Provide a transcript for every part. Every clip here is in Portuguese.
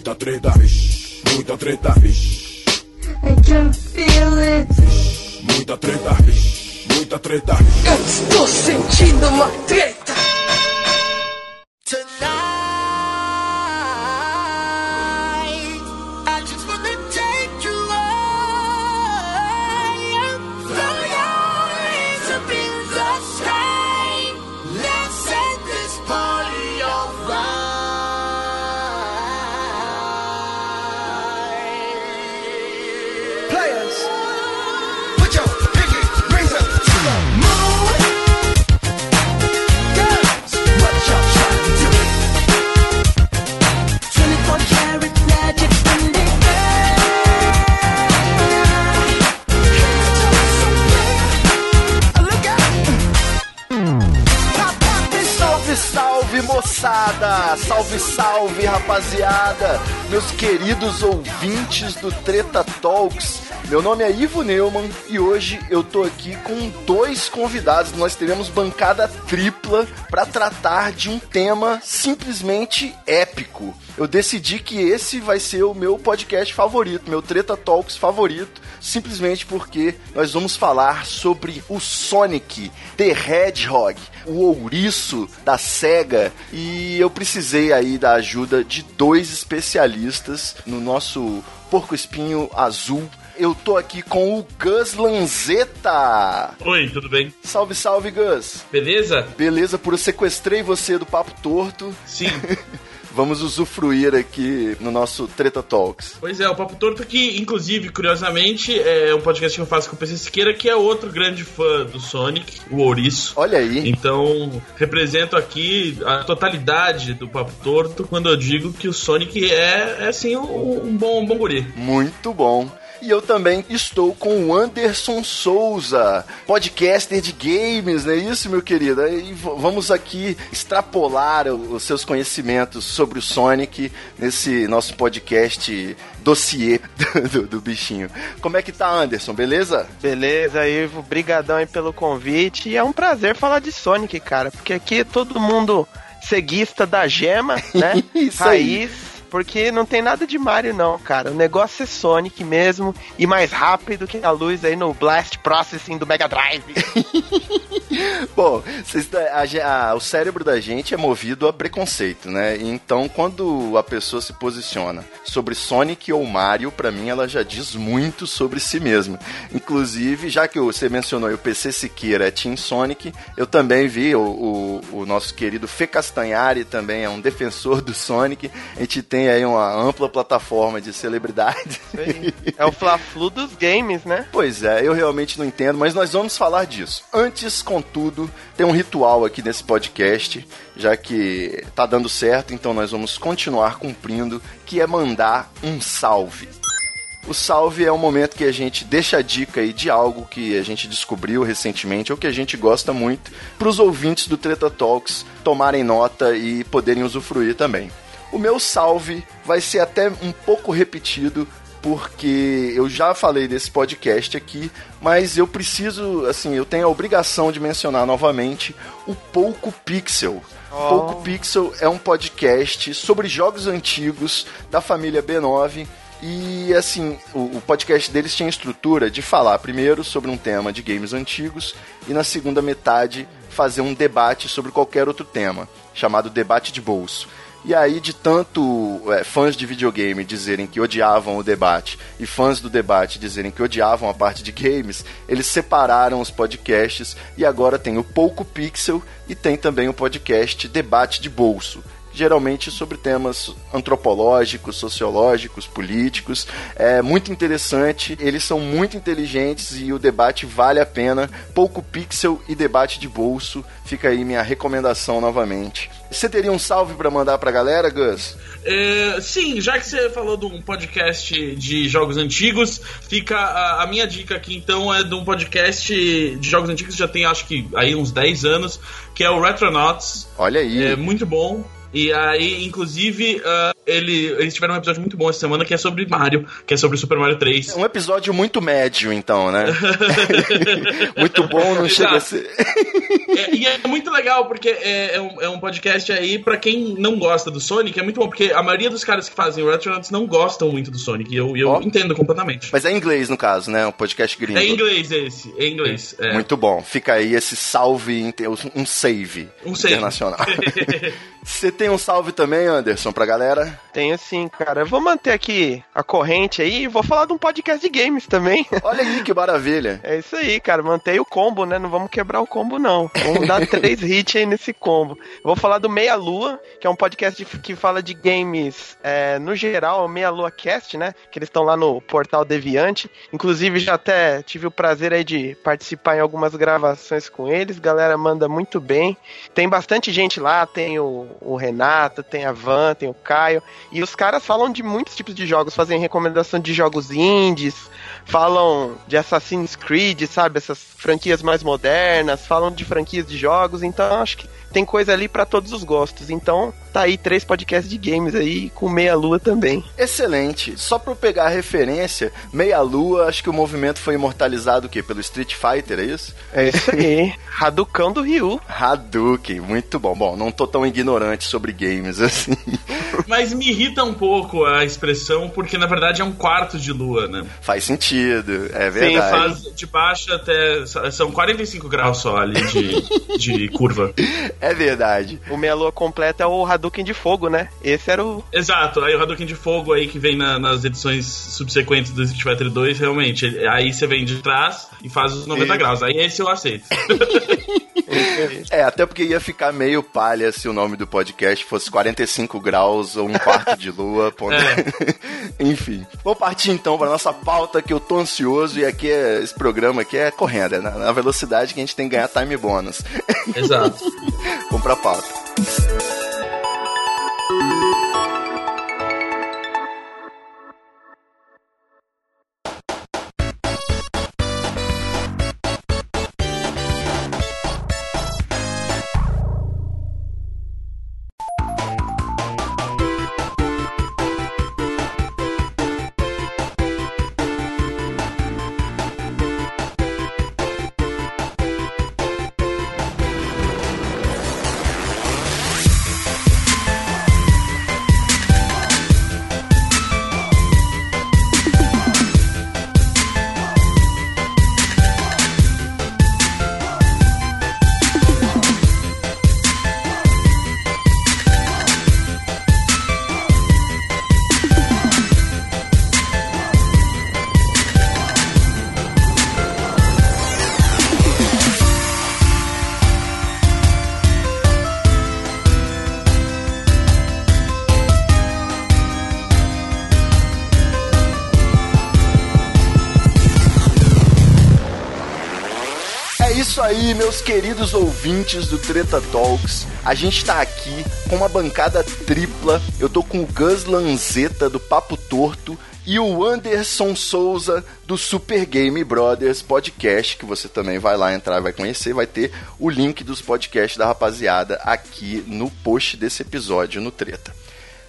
Muita treta, vixe, muita treta, vixe. I can feel it. Muita treta, vixe, muita treta. Eu estou sentindo uma treta. Salve, salve rapaziada! Meus queridos ouvintes do Treta Talks, meu nome é Ivo Neumann e hoje eu tô aqui com dois convidados. Nós teremos bancada tripla para tratar de um tema simplesmente épico. Eu decidi que esse vai ser o meu podcast favorito, meu Treta Talks favorito, simplesmente porque nós vamos falar sobre o Sonic the Hedgehog, o ouriço da SEGA, e eu precisei aí da ajuda de dois especialistas no nosso porco espinho azul. Eu tô aqui com o Gus Lanzetta. Oi, tudo bem? Salve, salve, Gus. Beleza? Beleza, por eu sequestrei você do Papo Torto. Sim. Vamos usufruir aqui no nosso Treta Talks. pois é, o Papo Torto que, inclusive, curiosamente, é um podcast que eu faço com o PC Siqueira, que é outro grande fã do Sonic, o Ouriço. Olha aí. Então, represento aqui a totalidade do Papo Torto quando eu digo que o Sonic é, é assim, um, um bom, um bom guri. Muito bom. E eu também estou com o Anderson Souza, podcaster de games, não é isso, meu querido? E vamos aqui extrapolar os seus conhecimentos sobre o Sonic nesse nosso podcast dossiê do, do- bichinho. Como é que tá, Anderson? Beleza? Beleza, Ivo, brigadão aí pelo convite. E é um prazer falar de Sonic, cara, porque aqui é todo mundo ceguista da gema, né? Isso aí. Porque não tem nada de Mario, não, cara. O negócio é Sonic mesmo e mais rápido que a luz aí no Blast Processing do Mega Drive. Bom, tá- a a- o cérebro da gente é movido a preconceito, né? Então, quando a pessoa se posiciona sobre Sonic ou Mario, pra mim ela já diz muito sobre si mesma. Inclusive, já que você mencionou o PC Siqueira é Team Sonic, eu também vi o, o- o nosso querido Fê Castanhari também é um defensor do Sonic. A gente tem aí uma ampla plataforma de aí. É o Fla-Flu dos games, né? Pois é, eu realmente não entendo, mas nós vamos falar disso. Antes, contudo, tem um ritual aqui nesse podcast, já que tá dando certo, então nós vamos continuar cumprindo, que é mandar um salve. O salve é um momento que a gente deixa a dica aí de algo que a gente descobriu recentemente ou que a gente gosta muito para os ouvintes do Treta Talks tomarem nota e poderem usufruir também. O meu salve vai ser até um pouco repetido porque eu já falei desse podcast aqui, mas eu preciso, assim, eu tenho a obrigação de mencionar novamente o Pouco Pixel. Pouco Pixel é um podcast sobre jogos antigos da família B9 e assim, o, o podcast deles tinha a estrutura de falar primeiro sobre um tema de games antigos e na segunda metade fazer um debate sobre qualquer outro tema, chamado debate de bolso. E aí, de tanto é, fãs de videogame dizerem que odiavam o debate e fãs do debate dizerem que odiavam a parte de games, eles separaram os podcasts e agora tem o Pouco Pixel e tem também o podcast Debate de Bolso geralmente sobre temas antropológicos, sociológicos, políticos. É muito interessante, eles são muito inteligentes e o debate vale a pena. Pouco pixel e debate de bolso. Fica aí minha recomendação novamente. Você teria um salve para mandar pra galera, Gus? É, sim, já que você falou de um podcast de jogos antigos, fica a, a minha dica aqui então é de um podcast de jogos antigos que já tem acho que aí uns 10 anos, que é o Retronauts. Olha aí. É muito bom. E aí, inclusive, ah, ele, eles tiveram um episódio muito bom essa semana que é sobre Mario, que é sobre Super Mario 3. Um episódio muito médio, então, né? muito bom, não chega a Exato. ser. É, e é muito legal, porque é, é um, é um podcast aí, pra quem não gosta do Sonic, é muito bom, porque a maioria dos caras que fazem o Retronauts não gostam muito do Sonic, e eu, eu entendo completamente. Mas é em inglês, no caso, né? Um podcast gringo. É em inglês esse, é em inglês. É. Muito bom. Fica aí esse salve, um save Um save. internacional. Você tem um salve também, Anderson, pra galera? Tenho sim, cara. Eu vou manter aqui a corrente aí e vou falar de um podcast de games também. Olha aí que maravilha. É isso aí, cara. Mantei o combo, né? Não vamos quebrar o combo, não. Vamos dar três hits aí nesse combo. Eu vou falar do Meia Lua, que é um podcast de- que fala de games é, no geral, o Meia Lua Cast, né? Que eles estão lá no portal Deviante. Inclusive, já até tive o prazer aí de participar em algumas gravações com eles. Galera manda muito bem. Tem bastante gente lá, tem o, o Renato, tem a Van, tem o Caio. E os caras falam de muitos tipos de jogos, fazem recomendação de jogos indies, falam de Assassin's Creed, sabe? Essas franquias mais modernas, falam de franquias de jogos, então acho que tem coisa ali pra todos os gostos. Então, tá aí três podcasts de games aí com meia lua também. Excelente. Só pra eu pegar a referência, Meia Lua, acho que o movimento foi imortalizado o quê? Pelo Street Fighter, é isso? É isso aí. Raducão do Ryu. Hadouken, muito bom. Bom, não tô tão ignorante sobre games assim. Mas me irrita um pouco a expressão, porque na verdade é um quarto de lua, né? Faz sentido, é Sim, verdade. faz de baixo até. São 45 graus só ali de, de curva. É verdade. O meia lua completa é o Hadouken de fogo, né? Esse era o. Exato, aí o Hadouken de fogo aí que vem na- nas edições subsequentes do Street Fighter 2, realmente. Aí você vem de trás e faz os 90 Isso. graus. Aí esse eu aceito. É, até porque ia ficar meio palha se o nome do podcast fosse 45 graus ou um quarto de lua. ponto. Enfim. Vou partir então para nossa pauta que eu tô ansioso e aqui é, esse programa aqui é correndo, é na, na velocidade que a gente tem que ganhar time bônus. Exato. Vamos pra pauta. Meus queridos ouvintes do Treta Talks. A gente tá aqui com uma bancada tripla. Eu tô com o Gus Lanzetta do Papo Torto e o Anderson Souza do Super Game Brothers Podcast, que você também vai lá entrar vai conhecer. Vai ter o link dos podcasts da rapaziada aqui no post desse episódio no Treta.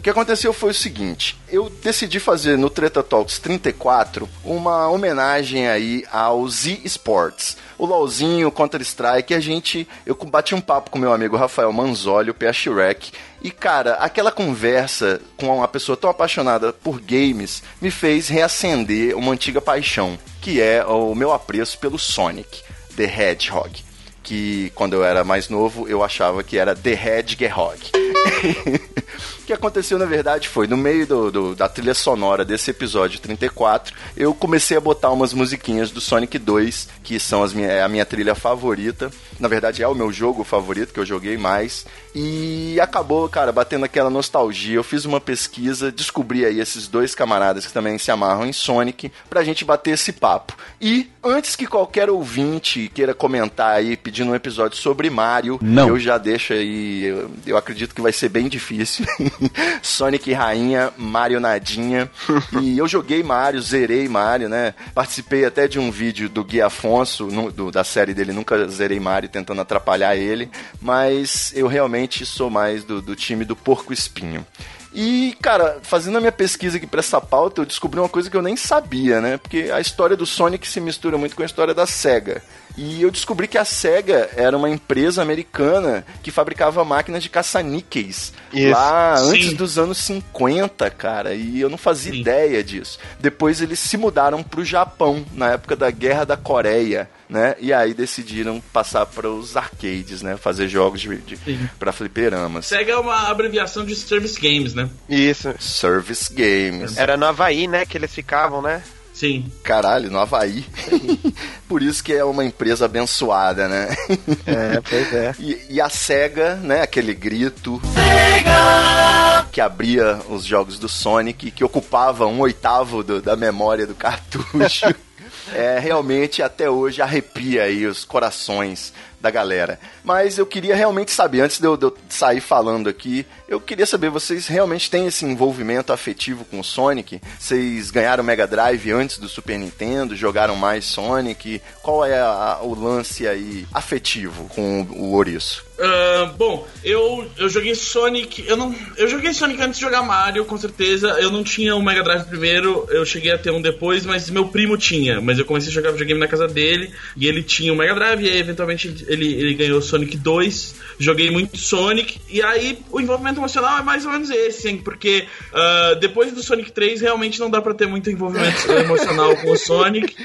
O que aconteceu foi o seguinte, eu decidi fazer no Treta Talks 34 uma homenagem aí ao Z Sports. O LoLzinho, Counter-Strike, a gente... Eu bati um papo com meu amigo Rafael Manzoli, o PA Shrek, e cara, aquela conversa com uma pessoa tão apaixonada por games me fez reacender uma antiga paixão, que é o meu apreço pelo Sonic, The Hedgehog. Que quando eu era mais novo eu achava que era The Hedgehog. O que aconteceu, na verdade, foi no meio do, do- da trilha sonora desse episódio 34, eu comecei a botar umas musiquinhas do Sonic 2, que são as minha, é a minha trilha favorita. Na verdade, é o meu jogo favorito, que eu joguei mais. E acabou, cara, batendo aquela nostalgia. Eu fiz uma pesquisa, descobri aí esses dois camaradas que também se amarram em Sonic, pra gente bater esse papo. E, antes que qualquer ouvinte queira comentar aí, pedindo um episódio sobre Mario, Não. eu já deixo aí, eu, eu acredito que vai ser bem difícil. Sonic Rainha, Mario Nadinha. e eu joguei Mario, zerei Mario, né? Participei até de um vídeo do Gui Afonso, no- do- da série dele, nunca zerei Mario tentando atrapalhar ele. Mas eu realmente sou mais do, do time do Porco Espinho. E, cara, fazendo a minha pesquisa aqui pra essa pauta, eu descobri uma coisa que eu nem sabia, né? Porque a história do Sonic se mistura muito com a história da SEGA. E eu descobri que a SEGA era uma empresa americana que fabricava máquinas de caça-níqueis Isso. lá Sim. antes dos anos 50, cara. E eu não fazia Sim. ideia disso. Depois eles se mudaram pro Japão, na época da Guerra da Coreia. Né? E aí decidiram passar para os arcades, né? Fazer jogos de, de, para fliperamas. SEGA é uma abreviação de Service Games, né? Isso. Service Games. Era no Havaí, né, que eles ficavam, né? Sim. Caralho, no Havaí. Por isso que é uma empresa abençoada, né? É, pois é. E, e a SEGA, né? Aquele grito. Que abria os jogos do Sonic, que ocupava um oitavo do- da memória do cartucho. é, realmente, até hoje, arrepia aí os corações da galera. Mas eu queria realmente saber, antes de eu, de eu sair falando aqui, eu queria saber, vocês realmente têm esse envolvimento afetivo com o Sonic? Vocês ganharam o Mega Drive antes do Super Nintendo? Jogaram mais Sonic? Qual é a- o lance aí afetivo com o Ouriço? Ah, bom, eu, eu joguei Sonic. Eu não. Eu joguei Sonic antes de jogar Mario, com certeza. Eu não tinha o Mega Drive primeiro, eu cheguei a ter um depois, mas meu primo tinha. Mas eu comecei a jogar videogame na casa dele e ele tinha o Mega Drive, e aí eventualmente ele, ele ganhou Sonic 2. Joguei muito Sonic, e aí o envolvimento emocional é mais ou menos esse, hein? Porque ah, depois do Sonic 3 realmente não dá pra ter muito envolvimento emocional com o Sonic.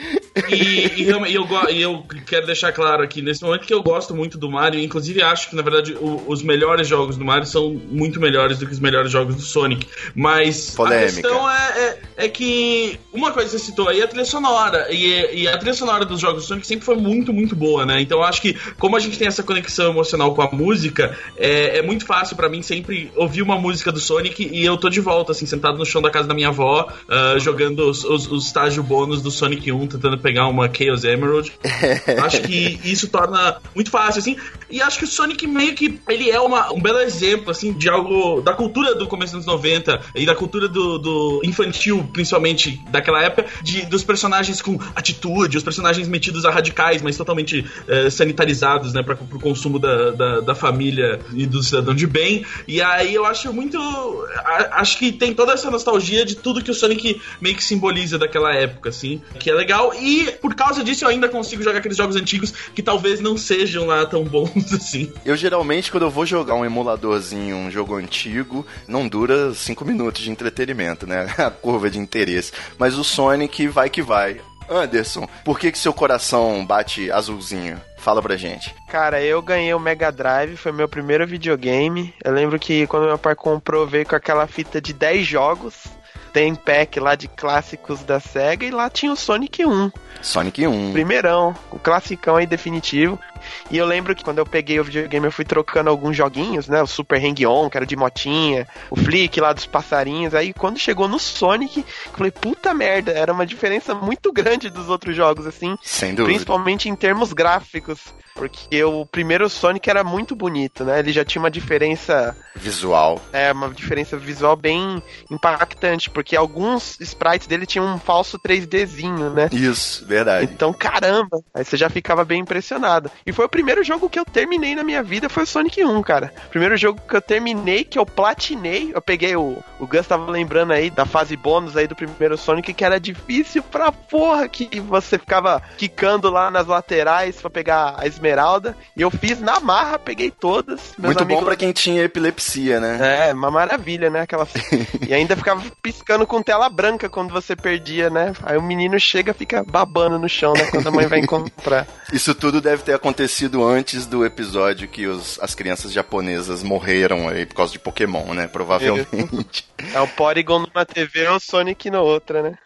E, e realmente- e eu, e eu quero deixar claro aqui nesse momento que eu gosto muito do Mario. Inclusive, acho que na verdade o- os melhores jogos do Mario são muito melhores do que os melhores jogos do Sonic. Mas Polêmica. a questão é, é, é que uma coisa que você citou aí é a trilha sonora. E, e a trilha sonora dos jogos do Sonic sempre foi muito, muito boa, né? Então eu acho que, como a gente tem essa conexão emocional com a música, é, é muito fácil pra mim sempre ouvir uma música do Sonic e eu tô de volta, assim, sentado no chão da casa da minha avó, ah, jogando os, os, os estágio bônus do Sonic 1, tentando pegar uma Chaos Emerald. acho que isso torna muito fácil, assim. E acho que o Sonic meio que ele é uma, um belo exemplo, assim, de algo da cultura do começo dos anos 90 e da cultura do, do infantil, principalmente daquela época, de, dos personagens com atitude, os personagens metidos a radicais, mas totalmente eh, sanitarizados, né, para o consumo da, da, da família e do cidadão de bem. E aí eu acho muito. a- acho que tem toda essa nostalgia de tudo que o Sonic meio que simboliza daquela época, assim, que é legal. E por causa disso eu ainda consigo jogar aqueles jogos antigos que talvez não sejam lá tão bons assim. Eu geralmente, quando eu vou jogar um emuladorzinho, um jogo antigo, não dura 5 minutos de entretenimento, né? A curva de interesse. Mas o Sonic vai que vai. Anderson, por que, que seu coração bate azulzinho? Fala pra gente. Cara, eu ganhei o Mega Drive, foi meu primeiro videogame. Eu lembro que quando meu pai comprou, veio com aquela fita de 10 jogos. Tem pack lá de clássicos da SEGA e lá tinha o Sonic 1. Sonic 1. Primeirão, o classicão aí definitivo. E eu lembro que quando eu peguei o videogame eu fui trocando alguns joguinhos, né? O Super Hang-On, que era de motinha, o Flick lá dos passarinhos. Aí quando chegou no Sonic, eu falei, puta merda, era uma diferença muito grande dos outros jogos, assim. Sem dúvida. Principalmente em termos gráficos. Porque o primeiro Sonic era muito bonito, né? Ele já tinha uma diferença Visual. é uma diferença visual bem impactante, porque alguns sprites dele tinham um falso 3Dzinho, né? Isso, verdade. Então, caramba! Aí você já ficava bem impressionado. E foi o primeiro jogo que eu terminei na minha vida, foi o Sonic 1, cara. Primeiro jogo que eu terminei, que eu platinei. Eu peguei o. O Gus tava lembrando aí da fase bônus aí do primeiro Sonic, que era difícil pra porra, que você ficava quicando lá nas laterais pra pegar a esmeralda. E eu fiz na marra, peguei todas. Muito bom amigos pra quem tinha epilepsia, né? é, uma maravilha, né? Aquela... e ainda ficava piscando com tela branca quando você perdia, né? Aí o menino chega e fica babando no chão, né? Quando a mãe vai encontrar. Isso tudo deve ter acontecido antes do episódio que os- as crianças japonesas morreram aí por causa de Pokémon, né? Provavelmente. É o Porygon numa TV e o Sonic na outra, né?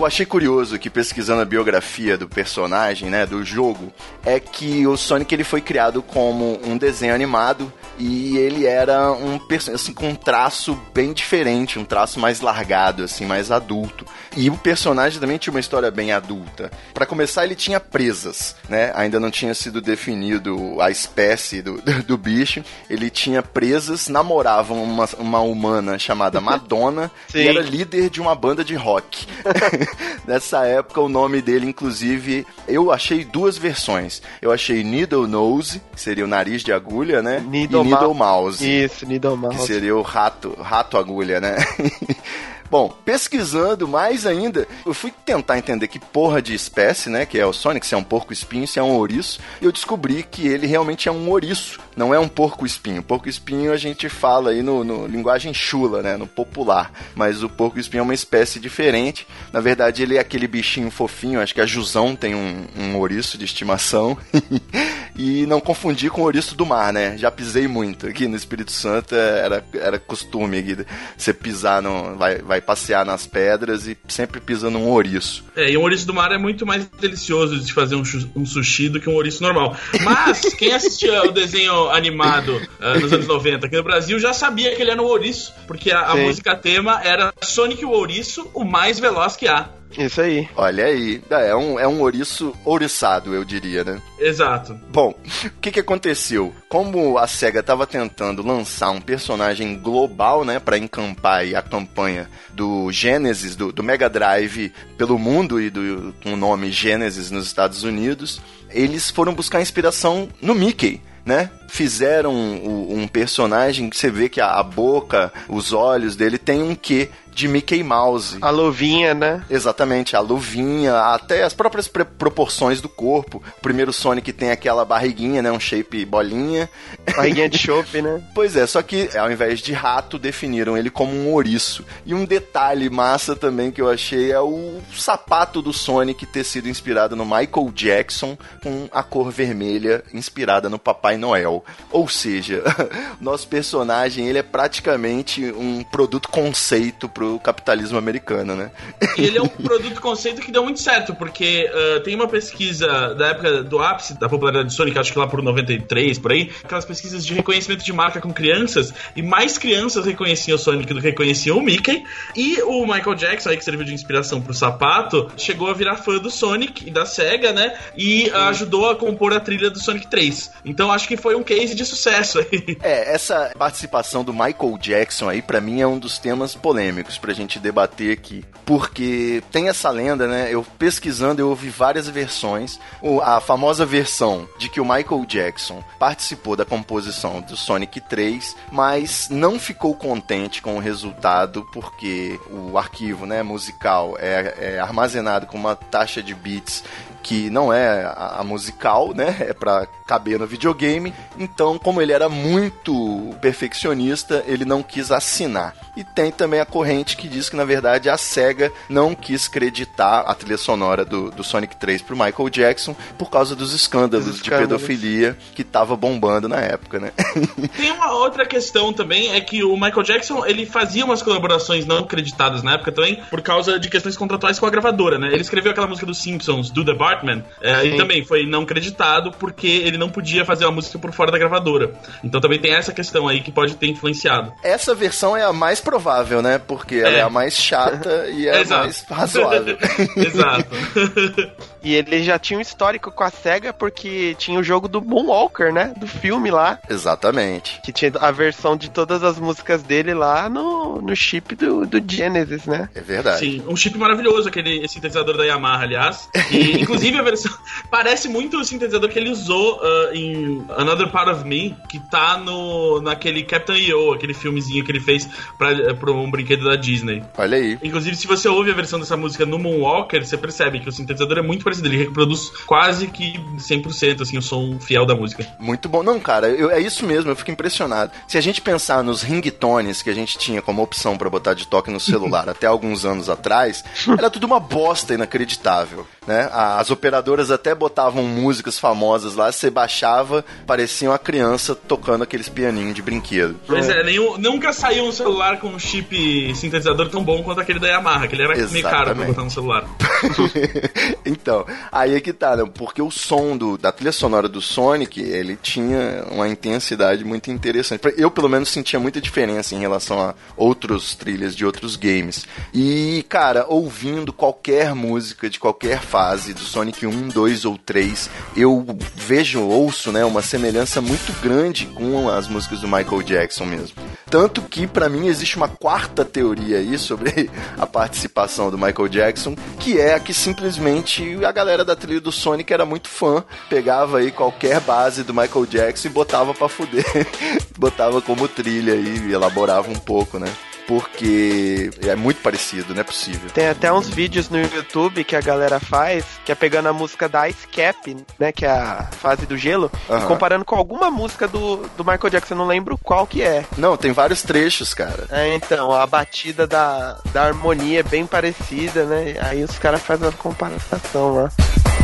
Eu achei curioso que pesquisando a biografia do personagem, né, do jogo, é que o Sonic ele foi criado como um desenho animado e ele era um personagem assim, com um traço bem diferente, um traço mais largado, assim, mais adulto. E o personagem também tinha uma história bem adulta. Para começar, ele tinha presas, né? Ainda não tinha sido definido a espécie do, do, do bicho. Ele tinha presas, namoravam uma, uma humana chamada Madonna e era líder de uma banda de rock. Nessa época, o nome dele, inclusive, eu achei duas versões. Eu achei Needle Nose, que seria o nariz de agulha, né? Needle e Needle Mou- Mouse Isso, Needle que Mouse. seria o rato, rato agulha, né? Bom, pesquisando mais ainda, eu fui tentar entender que porra de espécie, né? Que é o Sonic, se é um porco espinho, se é um ouriço. E eu descobri que ele realmente é um ouriço, não é um porco espinho. Porco espinho a gente fala aí no, no linguagem chula, né? No popular. Mas o porco espinho é uma espécie diferente. Na verdade, ele é aquele bichinho fofinho. Acho que a Jusão tem um, um ouriço de estimação. e não confundir com o ouriço do mar, né? Já pisei muito aqui no Espírito Santo, era, era costume aqui, você pisar no. Vai, vai passear nas pedras e sempre pisa num ouriço. É, e um ouriço do mar é muito mais delicioso de fazer um, um sushi do que um ouriço normal. Mas, quem assistia o desenho animado ah, nos anos 90 aqui no Brasil já sabia que ele era um ouriço, porque a, a música tema era Sonic o Ouriço, o mais veloz que há. Isso aí. Olha aí, é um, é um ouriço ouriçado, eu diria, né? Exato. Bom, o que que aconteceu? Como a SEGA estava tentando lançar um personagem global, né, para encampar aí a campanha do Genesis, do, do Mega Drive pelo mundo e do, com o nome Genesis nos Estados Unidos, eles foram buscar inspiração no Mickey. Né? Fizeram um, um personagem que você vê que a, a boca, os olhos dele tem um quê de Mickey Mouse. A luvinha, né? Exatamente, a luvinha, até as próprias proporções do corpo. O primeiro Sonic tem aquela barriguinha, né? Um shape bolinha. Barriguinha de chope, né? Pois é, só que ao invés de rato, definiram ele como um ouriço. E um detalhe massa também que eu achei é o sapato do Sonic ter sido inspirado no Michael Jackson com a cor vermelha inspirada no Papai Noel. Ou seja, nosso personagem ele é praticamente um produto conceito pro capitalismo americano, né? Ele é um produto conceito que deu muito certo, porque ah, tem uma pesquisa da época do ápice da popularidade do Sonic, acho que lá por 93, por aí, aquelas pesquisas de reconhecimento de marca com crianças, e mais crianças reconheciam o Sonic do que reconheciam o Mickey, e o Michael Jackson, aí que serviu de inspiração pro sapato, chegou a virar fã do Sonic e da SEGA, né, e ah, ajudou a compor a trilha do Sonic 3. Então acho que foi um case de sucesso aí. É, essa participação do Michael Jackson aí, pra mim, é um dos temas polêmicos pra gente debater aqui. Porque tem essa lenda, né? Eu pesquisando, eu ouvi várias versões. A famosa versão de que o Michael Jackson participou da composição do Sonic 3, mas não ficou contente com o resultado, porque o arquivo né, musical é, é armazenado com uma taxa de bits que não é a, a musical, né? É pra caber no videogame. Então, como ele era muito perfeccionista, ele não quis assinar. E tem também a corrente que diz que, na verdade, a SEGA não quis creditar a trilha sonora do, do Sonic 3 pro Michael Jackson por causa dos escândalos, Dos de escândalos. pedofilia que tava bombando na época, né? Tem uma outra questão também, é que o Michael Jackson, ele fazia umas colaborações não acreditadas na época também, por causa de questões contratuais com a gravadora, né? Ele escreveu aquela música dos Simpsons, Do The Bartman, é, e também foi não creditado porque ele não podia fazer a música por fora da gravadora. Então também tem essa questão aí que pode ter influenciado. Essa versão é a mais provável, né? Porque ela é, É. a mais chata e é a mais razoável. Exato. E ele já tinha um histórico com a SEGA porque tinha o jogo do Moonwalker, né? Do filme lá. Exatamente. Que tinha a versão de todas as músicas dele lá no, no chip do, do Genesis, né? É verdade. Sim, um chip maravilhoso, aquele sintetizador da Yamaha, aliás. E, inclusive, a versão parece muito o sintetizador que ele usou ah, em Another Part of Me, que tá no, naquele Captain EO, aquele filmezinho que ele fez pra, pra um brinquedo da Disney. Olha aí. Inclusive, se você ouve a versão dessa música no Moonwalker, você percebe que o sintetizador é muito parecido. Ele reproduz quase que 100% assim, o som fiel da música. Muito bom. Não, cara, eu- é isso mesmo, eu fico impressionado. Se a gente pensar nos ringtones que a gente tinha como opção pra botar de toque no celular até alguns anos atrás, era tudo uma bosta inacreditável, né? As operadoras até botavam músicas famosas lá, você baixava, parecia uma criança tocando aqueles pianinhos de brinquedo. Pois é, nenhum- nunca saiu um celular com um chip sintetizador tão bom quanto aquele da Yamaha, que ele era meio caro pra Exatamente. botar no celular. então, aí é que tá, né? Porque o som do, da trilha sonora do Sonic, ele tinha uma intensidade muito interessante. Eu, pelo menos, sentia muita diferença em relação a outros trilhas de outros games. E, cara, ouvindo qualquer música de qualquer fase do Sonic 1, 2 ou 3, eu vejo, ouço, né, uma semelhança muito grande com as músicas do Michael Jackson mesmo. Tanto que, para mim, existe uma quarta teoria aí sobre a participação do Michael Jackson, que é a que simplesmente a galera da trilha do Sonic era muito fã, pegava aí qualquer base do Michael Jackson e botava pra fuder. botava como trilha e elaborava um pouco, né? Porque é muito parecido, não é possível. Tem até uns vídeos no YouTube que a galera faz, que é pegando a música da Ice Cap, né, que é a fase do gelo, Aham. e comparando com alguma música do, do Michael Jackson, eu não lembro qual que é. Não, tem vários trechos, cara. É, então, a batida da, da harmonia é bem parecida, né? Aí os caras fazem a comparação lá. E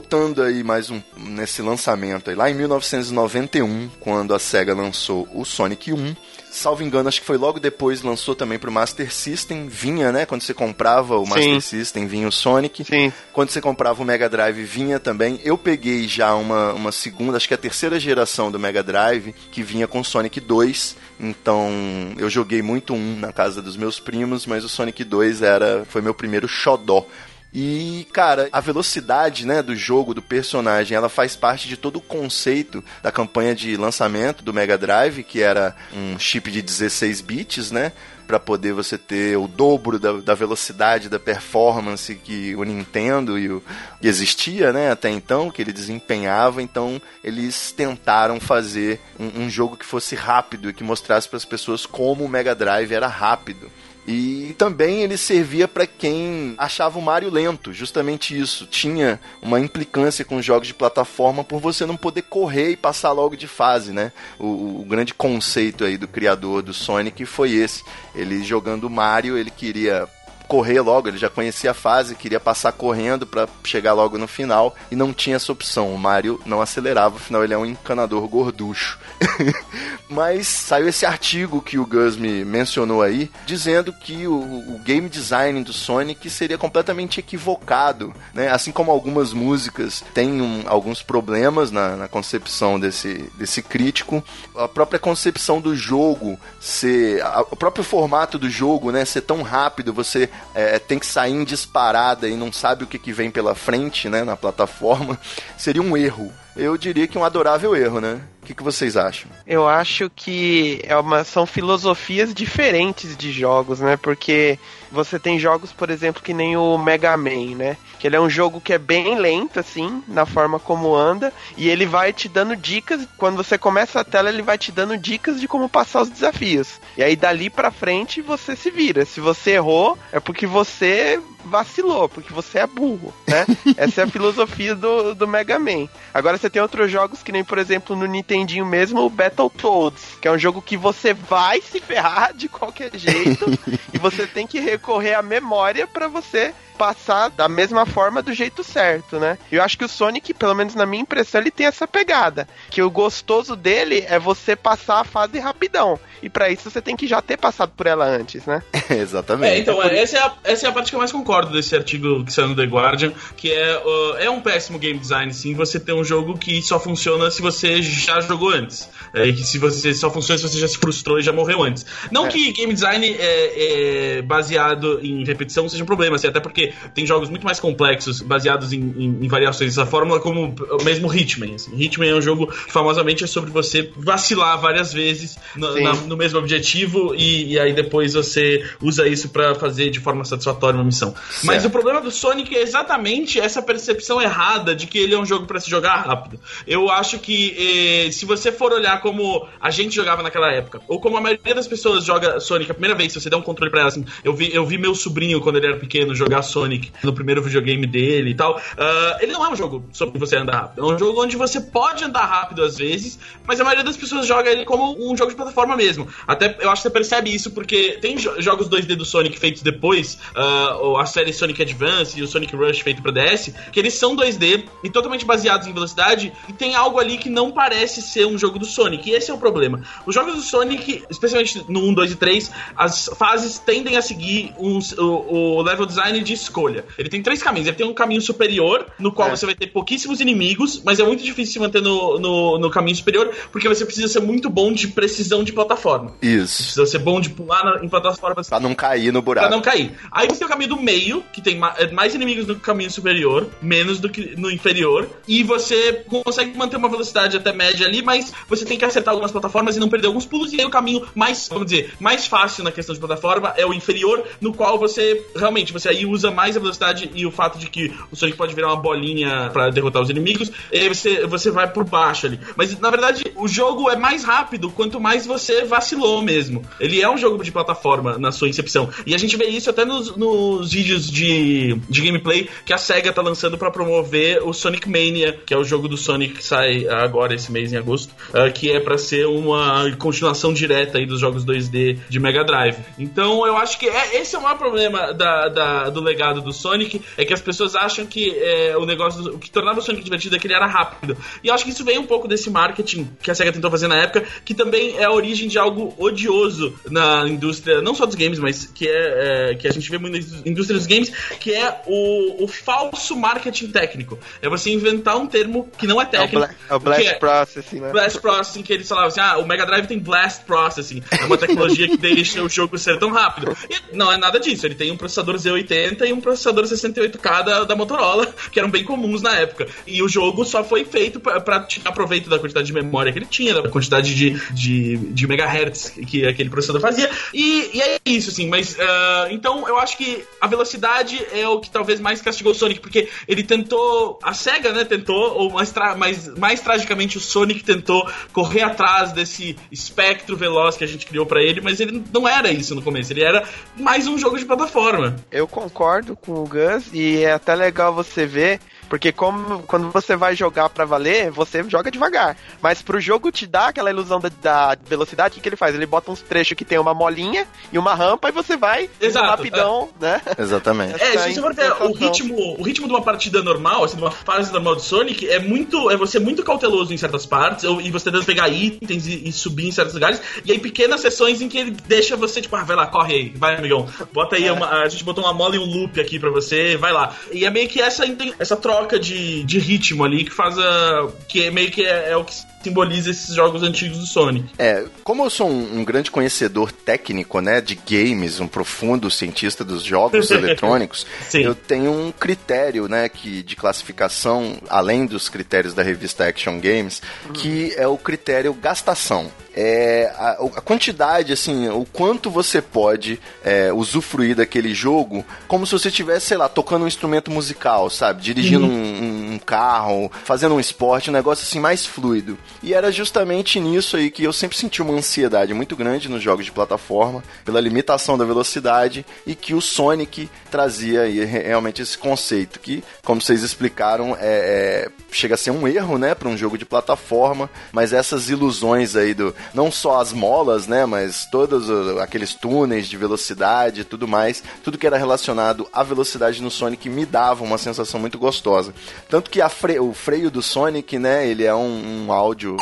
voltando aí mais um nesse lançamento aí, lá em 1991, quando a Sega lançou o Sonic 1, salvo engano, acho que foi logo depois lançou também pro Master System, vinha, né, quando você comprava o Master Sim. System, vinha o Sonic. Sim. Quando você comprava o Mega Drive, vinha também. Eu peguei já uma, uma segunda, acho que é a terceira geração do Mega Drive, que vinha com o Sonic 2. Então, eu joguei muito um na casa dos meus primos, mas o Sonic 2 era foi meu primeiro xodó. E, cara, a velocidade, né, do jogo, do personagem, ela faz parte de todo o conceito da campanha de lançamento do Mega Drive, que era um chip de 16 bits, né? Pra poder você ter o dobro da, da velocidade, da performance que o Nintendo e o que existia, né, até então, que ele desempenhava. Então, eles tentaram fazer um, um jogo que fosse rápido e que mostrasse para as pessoas como o Mega Drive era rápido. E também ele servia para quem achava o Mario lento, justamente isso. Tinha uma implicância com os jogos de plataforma por você não poder correr e passar logo de fase, né? O, o grande conceito aí do criador do Sonic foi esse. Ele jogando Mario, ele queria correr logo, ele já conhecia a fase, queria passar correndo para chegar logo no final e não tinha essa opção. O Mario não acelerava, afinal ele é um encanador gorducho. Mas saiu esse artigo que o Gus me mencionou aí, dizendo que o, o game design do Sonic seria completamente equivocado, né? Assim como algumas músicas têm um- alguns problemas na, na concepção desse, desse crítico, a própria concepção do jogo ser, a- o próprio formato do jogo, né, ser tão rápido, você é, tem que sair em disparada e não sabe o que, que vem pela frente, né, na plataforma, seria um erro. Eu diria que um adorável erro, né? O que, que vocês acham? Eu acho que é uma, são filosofias diferentes de jogos, né? Porque você tem jogos, por exemplo, que nem o Mega Man, né? Que ele é um jogo que é bem lento, assim, na forma como anda, e ele vai te dando dicas. Quando você começa a tela, ele vai te dando dicas de como passar os desafios. E aí dali pra frente você se vira. Se você errou, é porque você vacilou, porque você é burro, né? Essa é a filosofia do, do Mega Man. Agora você tem outros jogos que nem, por exemplo, no Nintendinho mesmo, o Battletoads, que é um jogo que você vai se ferrar de qualquer jeito e você tem que recorrer à memória pra você passar da mesma forma do jeito certo, né? Eu acho que o Sonic, pelo menos na minha impressão, ele tem essa pegada, que o gostoso dele é você passar a fase rapidão. E pra isso você tem que já ter passado por ela antes, né? Exatamente. É, então, é, essa, é a, essa é a parte que eu mais concordo desse artigo que saiu no The Guardian, que é, uh, é um péssimo game design, sim, você ter um jogo que só funciona se você já jogou antes. É, e que se você só funciona se você já se frustrou e já morreu antes. Não que game design é, é baseado em repetição seja um problema, assim, até porque tem jogos muito mais complexos baseados em, em- em variações dessa fórmula, como o mesmo Hitman. Assim. Hitman é um jogo que famosamente é sobre você vacilar várias vezes no, na- no mesmo objetivo e, e aí depois você usa isso pra fazer de forma satisfatória uma missão. Mas o problema do Sonic é exatamente essa percepção errada de que ele é um jogo pra se jogar rápido. Eu acho que eh, se você for olhar como a gente jogava naquela época, ou como a maioria das pessoas joga Sonic a primeira vez, se você der um controle pra ela assim, eu vi, eu vi meu sobrinho quando ele era pequeno jogar Sonic no primeiro videogame dele e tal. Uh, ele não é um jogo sobre você andar rápido. É um jogo onde você pode andar rápido às vezes, mas a maioria das pessoas joga ele como um jogo de plataforma mesmo. Até eu acho que você percebe isso porque tem jo jogos 2D do Sonic feitos depois, uh, a série Sonic Advance e o Sonic Rush feito para DS, que eles são 2D e totalmente baseados em velocidade e tem algo ali que não parece ser um jogo do Sonic. E esse é o problema. Os jogos do Sonic, especialmente no 1, 2 e 3, as fases tendem a seguir um, o, o, level design de escolha. Ele tem três caminhos. Ele tem um caminho superior, no qual é. você vai ter pouquíssimos inimigos, mas é muito difícil se manter no, no, no, caminho superior, porque você precisa ser muito bom de precisão de plataforma. Isso. Você precisa ser bom de pular na, em plataformas. Pra não cair no buraco. Pra não cair. Aí você tem o caminho do meio, que tem é mais inimigos no caminho superior, menos do que no inferior, e você consegue manter uma velocidade até média ali, mas você tem que acertar algumas plataformas e não perder alguns pulos, e aí o caminho mais, vamos dizer, mais fácil na questão de plataforma é o inferior, no qual você realmente você aí usa mais a velocidade e o fato de que o Sonic pode virar uma bolinha para derrotar os inimigos, e você, você vai por baixo ali. Mas na verdade, o jogo é mais rápido quanto mais você vacilou mesmo. Ele é um jogo de plataforma na sua incepção. E a gente vê isso até nos, nos vídeos de, de gameplay que a SEGA tá lançando para promover o Sonic Mania, que é o jogo do Sonic que sai agora esse mês em agosto, uh, que é para ser uma continuação direta aí dos jogos 2D de Mega Drive. Então eu acho que é, esse é o maior problema da, da, do do Sonic, é que as pessoas acham que é, o negócio, o que tornava o Sonic divertido é que ele era rápido. E eu acho que isso vem um pouco desse marketing que a SEGA tentou fazer na época, que também é a origem de algo odioso na indústria, não só dos games, mas que é, é que a gente vê muito na indústria dos games, que é o, o falso marketing técnico. É você inventar um termo que não é técnico. É o, Blast é Processing, né? Blast Processing, que eles falavam assim, ah, o Mega Drive tem Blast Processing. É uma tecnologia que deixa o jogo ser tão rápido. E não é nada disso. Ele tem um processador Z80 um processador 68K da, da Motorola, que eram bem comuns na época. E o jogo só foi feito para tirar proveito da quantidade de memória que ele tinha, da quantidade de, de, de megahertz que aquele processador fazia. E, e é isso, assim. Mas, uh, então, eu acho que a velocidade é o que talvez mais castigou o Sonic, porque ele tentou... A SEGA, né, tentou, ou mais, tra mais, mais tragicamente o Sonic tentou correr atrás desse espectro veloz que a gente criou para ele, mas ele não era isso no começo. Ele era mais um jogo de plataforma. Eu concordo com o Gus e é até legal você ver porque como quando você vai jogar para valer, você joga devagar. Mas pro jogo te dar aquela ilusão da, da velocidade, o que, ele faz? Ele bota uns trechos que tem uma molinha e uma rampa e você vai Exato, rapidão, é. né? Exatamente. É, se você for ver o ritmo, o ritmo de uma partida normal, assim, de uma fase normal de Sonic, é muito. É você muito cauteloso em certas partes, ou, e você tentando pegar itens e, e, subir em certos lugares, e aí pequenas sessões em que ele deixa você, tipo, ah, vai lá, corre aí, vai, amigão. Bota aí, é. uma, a gente botou uma mola e um loop aqui pra você, vai lá. E é meio que essa, essa troca troca de, de ritmo ali que faz a. que é meio que é, é o que simboliza esses jogos antigos do Sonic. É, como eu sou um, um, grande conhecedor técnico, né, de games, um profundo cientista dos jogos eletrônicos, eu tenho um critério, né, que de classificação, além dos critérios da revista Action Games, uhum. que é o critério gastação. É a, a, quantidade, assim, o quanto você pode é, usufruir daquele jogo, como se você estivesse, sei lá, tocando um instrumento musical, sabe? Dirigindo uhum. um, um carro, fazendo um esporte, um negócio assim mais fluido. E era justamente nisso aí que eu sempre senti uma ansiedade muito grande nos jogos de plataforma, pela limitação da velocidade e que o Sonic trazia aí realmente esse conceito que, como vocês explicaram, é, é chega a ser um erro, né, para um jogo de plataforma, mas essas ilusões aí do não só as molas, né, mas todos aqueles túneis de velocidade e tudo mais, tudo que era relacionado à velocidade no Sonic me dava uma sensação muito gostosa. Tanto que fre o freio do Sonic, né, ele é um, um áudio áudio,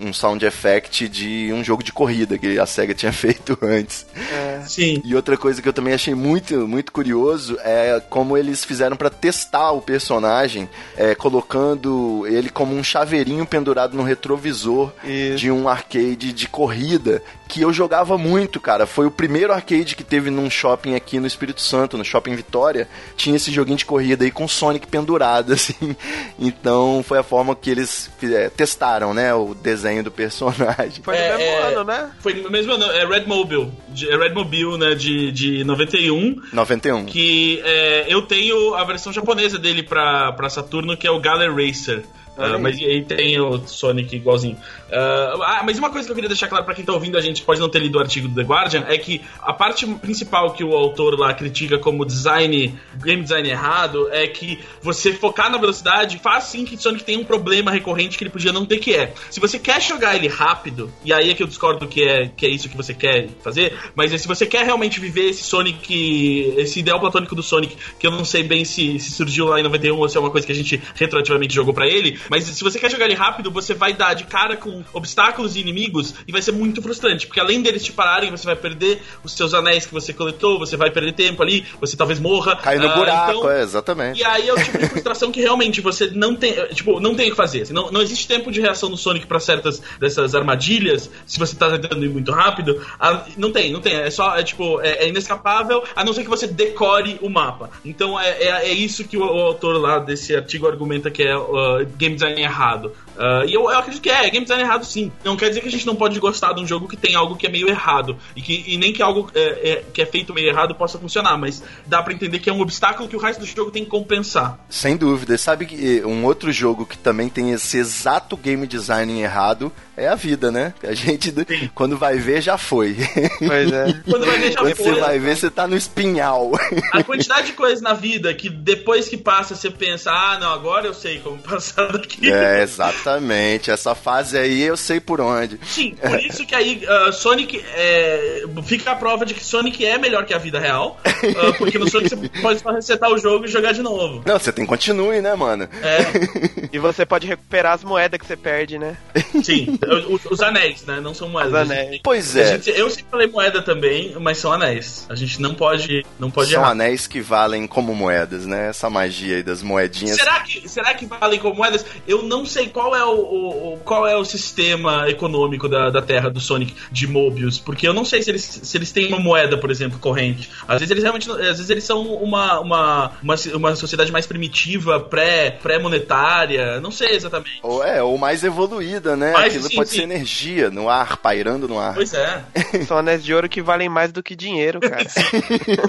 um sound effect de um jogo de corrida que a SEGA tinha feito antes. É. Sim. E outra coisa que eu também achei muito, muito curioso é como eles fizeram para testar o personagem, é, colocando ele como um chaveirinho pendurado no retrovisor Isso. de um arcade de corrida que eu jogava muito, cara. Foi o primeiro arcade que teve num shopping aqui no Espírito Santo, no Shopping Vitória. Tinha esse joguinho de corrida aí com Sonic pendurado, assim. Então foi a forma que eles é, testaram, né? O desenho do personagem. Foi no é, mesmo é, ano, né? Foi no mesmo ano. É Red Mobile. É Red Mobile, né? De, de 91. 91. Que é, eu tenho a versão japonesa dele pra, pra Saturno, que é o Galer Racer. Ah, mas e aí tem o Sonic igualzinho. Ah, ah, mas uma coisa que eu queria deixar claro pra quem tá ouvindo a gente, pode não ter lido o artigo do The Guardian, é que a parte principal que o autor lá critica como design, game design errado, é que você focar na velocidade faz sim que Sonic tem um problema recorrente que ele podia não ter, que é. Se você quer jogar ele rápido, e aí é que eu discordo que é, que é isso que você quer fazer, mas é se você quer realmente viver esse Sonic, esse ideal platônico do Sonic, que eu não sei bem se, se surgiu lá em 91 ou se é uma coisa que a gente retroativamente jogou pra ele, mas se você quer jogar ele rápido, você vai dar de cara com obstáculos e inimigos e vai ser muito frustrante, porque além deles te pararem, você vai perder os seus anéis que você coletou, você vai perder tempo ali, você talvez morra. Cai no Ah, buraco, então- é, exatamente. e aí é o tipo de frustração que realmente você não tem, tipo, não tem o que fazer. Assim, Não, não existe tempo de reação do Sonic pra certas dessas armadilhas, se você tá tentando ir muito rápido. Ah, não tem, não tem. É só, é tipo, é, é inescapável, a não ser que você decore o mapa. Então é, é, é isso que o, o autor lá desse artigo argumenta que é uh, game design errado. Uh, e eu, eu acredito que é, é game design errado sim. Não quer dizer que a gente não pode gostar de um jogo que tem algo que é meio errado. E, que, e nem que algo é, é- que é feito meio errado possa funcionar, mas dá pra entender que é um obstáculo que o resto do jogo tem que compensar. Sem dúvida. Sabe que um outro jogo que também tem esse exato game design errado é a vida, né? A gente, quando vai ver, já foi. Pois é. Quando vai ver, já Quando você foi. vai ver, você tá no espinhal. A quantidade de coisas na vida que depois que passa você pensa, ah, não, agora eu sei como passar daqui. É, exatamente. Essa fase aí eu sei por onde. Sim, por isso que aí ah, Sonic é, fica a prova de que Sonic é melhor que a vida real. ah, porque no Sonic você pode só resetar o jogo e jogar de novo. Não, você tem continue, né, mano? É, E você pode recuperar as moedas que você perde, né? sim. Os, os anéis, né? Não são moedas. Os anéis. Pois é. gente- eu sempre falei moeda também, mas são anéis. A gente não pode, não pode São errar. anéis que valem como moedas, né? Essa magia aí das moedinhas. Será que, será que valem como moedas? Eu não sei qual é o, o- o- qual é o sistema econômico da, da Terra do Sonic de Mobius, porque eu não sei se eles, se eles têm uma moeda, por exemplo, corrente. Às vezes eles realmente, não- às vezes eles são uma, uma, uma, uma sociedade mais primitiva, pré pré monetária, não sei exatamente. Ou é, ou mais evoluída, né? Mas, Aquilo sim, pode sim. ser energia no ar, pairando no ar. Pois é, São anéis de ouro que valem mais do que dinheiro, cara.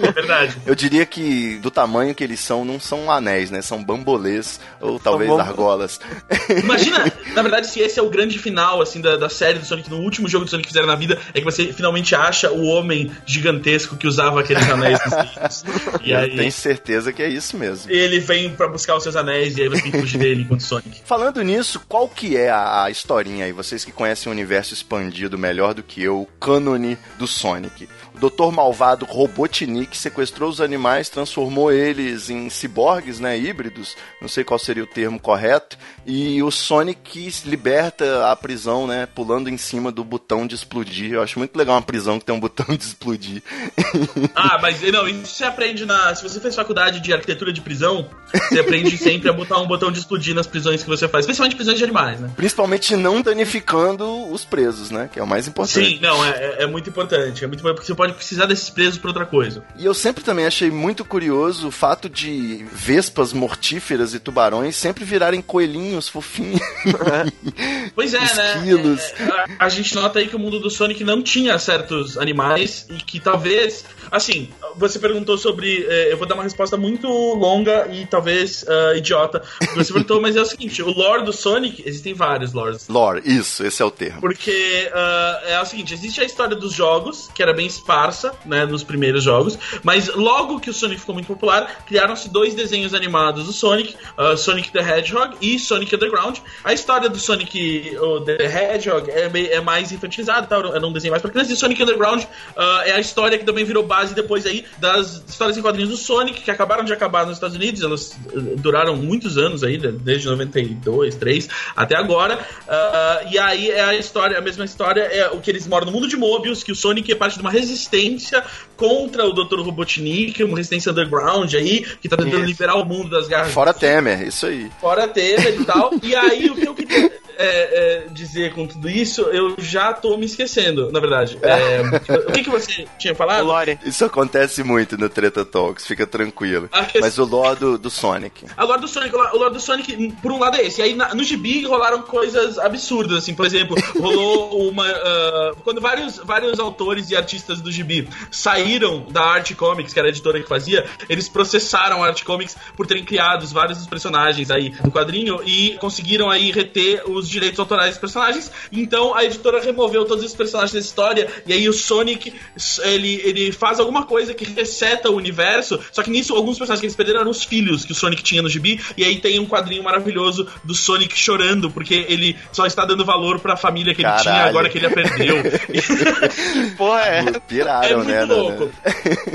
é verdade. Eu diria que do tamanho que eles são, não são anéis, né? São bambolês ou talvez argolas. Imagina, na verdade, se esse é o grande final, assim, da, da série do Sonic, no último jogo do Sonic que fizeram na vida, é que você finalmente acha o homem gigantesco que usava aqueles anéis nos. E Eu aí tenho certeza que é isso mesmo. ele vem pra buscar os seus anéis e aí você tem que fugir dele enquanto Sonic. Falando nisso, qual que é a, a historinha aí? Vocês que conhecem o universo expandido melhor do que eu, o cânone do Sonic. Doutor Malvado Robotnik sequestrou os animais, transformou eles em ciborgues, né, híbridos, não sei qual seria o termo correto, e o Sonic liberta a prisão, né, pulando em cima do botão de explodir. Eu acho muito legal uma prisão que tem um botão de explodir. Ah, mas não, isso você aprende na. Se você fez faculdade de arquitetura de prisão, você aprende sempre a botar um botão de explodir nas prisões que você faz, especialmente prisões de animais, né? Principalmente não danificando os presos, né, que é o mais importante. Sim, não, é, é- é muito importante. É muito importante porque você pode precisar desses presos pra outra coisa. E eu sempre também achei muito curioso o fato de vespas mortíferas e tubarões sempre virarem coelhinhos fofinhos. Pois é, né? Esquilos. É, é, a, gente nota aí que o mundo do Sonic não tinha certos animais e que talvez. Assim, você perguntou sobre. é, eu vou dar uma resposta muito longa e talvez ah, idiota. Você perguntou, mas é o seguinte: o lore do Sonic, existem vários lores. Lore, isso, esse é o termo. Porque ah, é o seguinte, existe a história dos jogos, que era bem esparsa, né, nos primeiros jogos, mas logo que o Sonic ficou muito popular, criaram-se dois desenhos animados do Sonic, ah, Sonic the Hedgehog e Sonic Underground. A história do Sonic o the Hedgehog é, meio- é mais infantilizada, tá? era um desenho mais pra criança, e Sonic Underground ah, é a história que também virou base depois aí das histórias em quadrinhos do Sonic, que acabaram de acabar nos Estados Unidos, elas eh, duraram muitos anos aí, de- desde 92, 3 até agora. Ah, e aí é a história, a mesma história é o que eles moram no mundo de Mobius, que o Sonic é parte de uma resistência resistência contra o Dr. Robotnik, uma resistência underground aí, que tá tentando Isso. liberar o mundo das garras Fora Temer, isso aí. fora Temer e tal. E aí o que eu queria. é, é, dizer com tudo isso, eu já tô me esquecendo, na verdade. É, o que, que você tinha O falado? Lore. Isso acontece muito no Treta Talks, fica tranquilo. A que- Mas o lore do, do Sonic. A lore do Sonic, o lore do Sonic, por um lado é esse. E aí na- no gibi rolaram coisas absurdas, assim, por exemplo, rolou uma. ah, quando vários, vários autores e artistas do gibi saíram da Art Comics, que era a editora que fazia, eles processaram a Art Comics por terem criado vários dos personagens aí do quadrinho e conseguiram aí reter os direitos autorais dos personagens. Então a editora removeu todos os personagens da história e aí o Sonic ele, ele faz alguma coisa que reseta o universo. Só que nisso alguns personagens que eles perderam eram os filhos que o Sonic tinha no gibi. E aí tem um quadrinho maravilhoso do Sonic chorando porque ele só está dando valor pra família que ele tinha Caralho. agora que ele a perdeu. Porra, é. É Piraram, muito né? no- louco.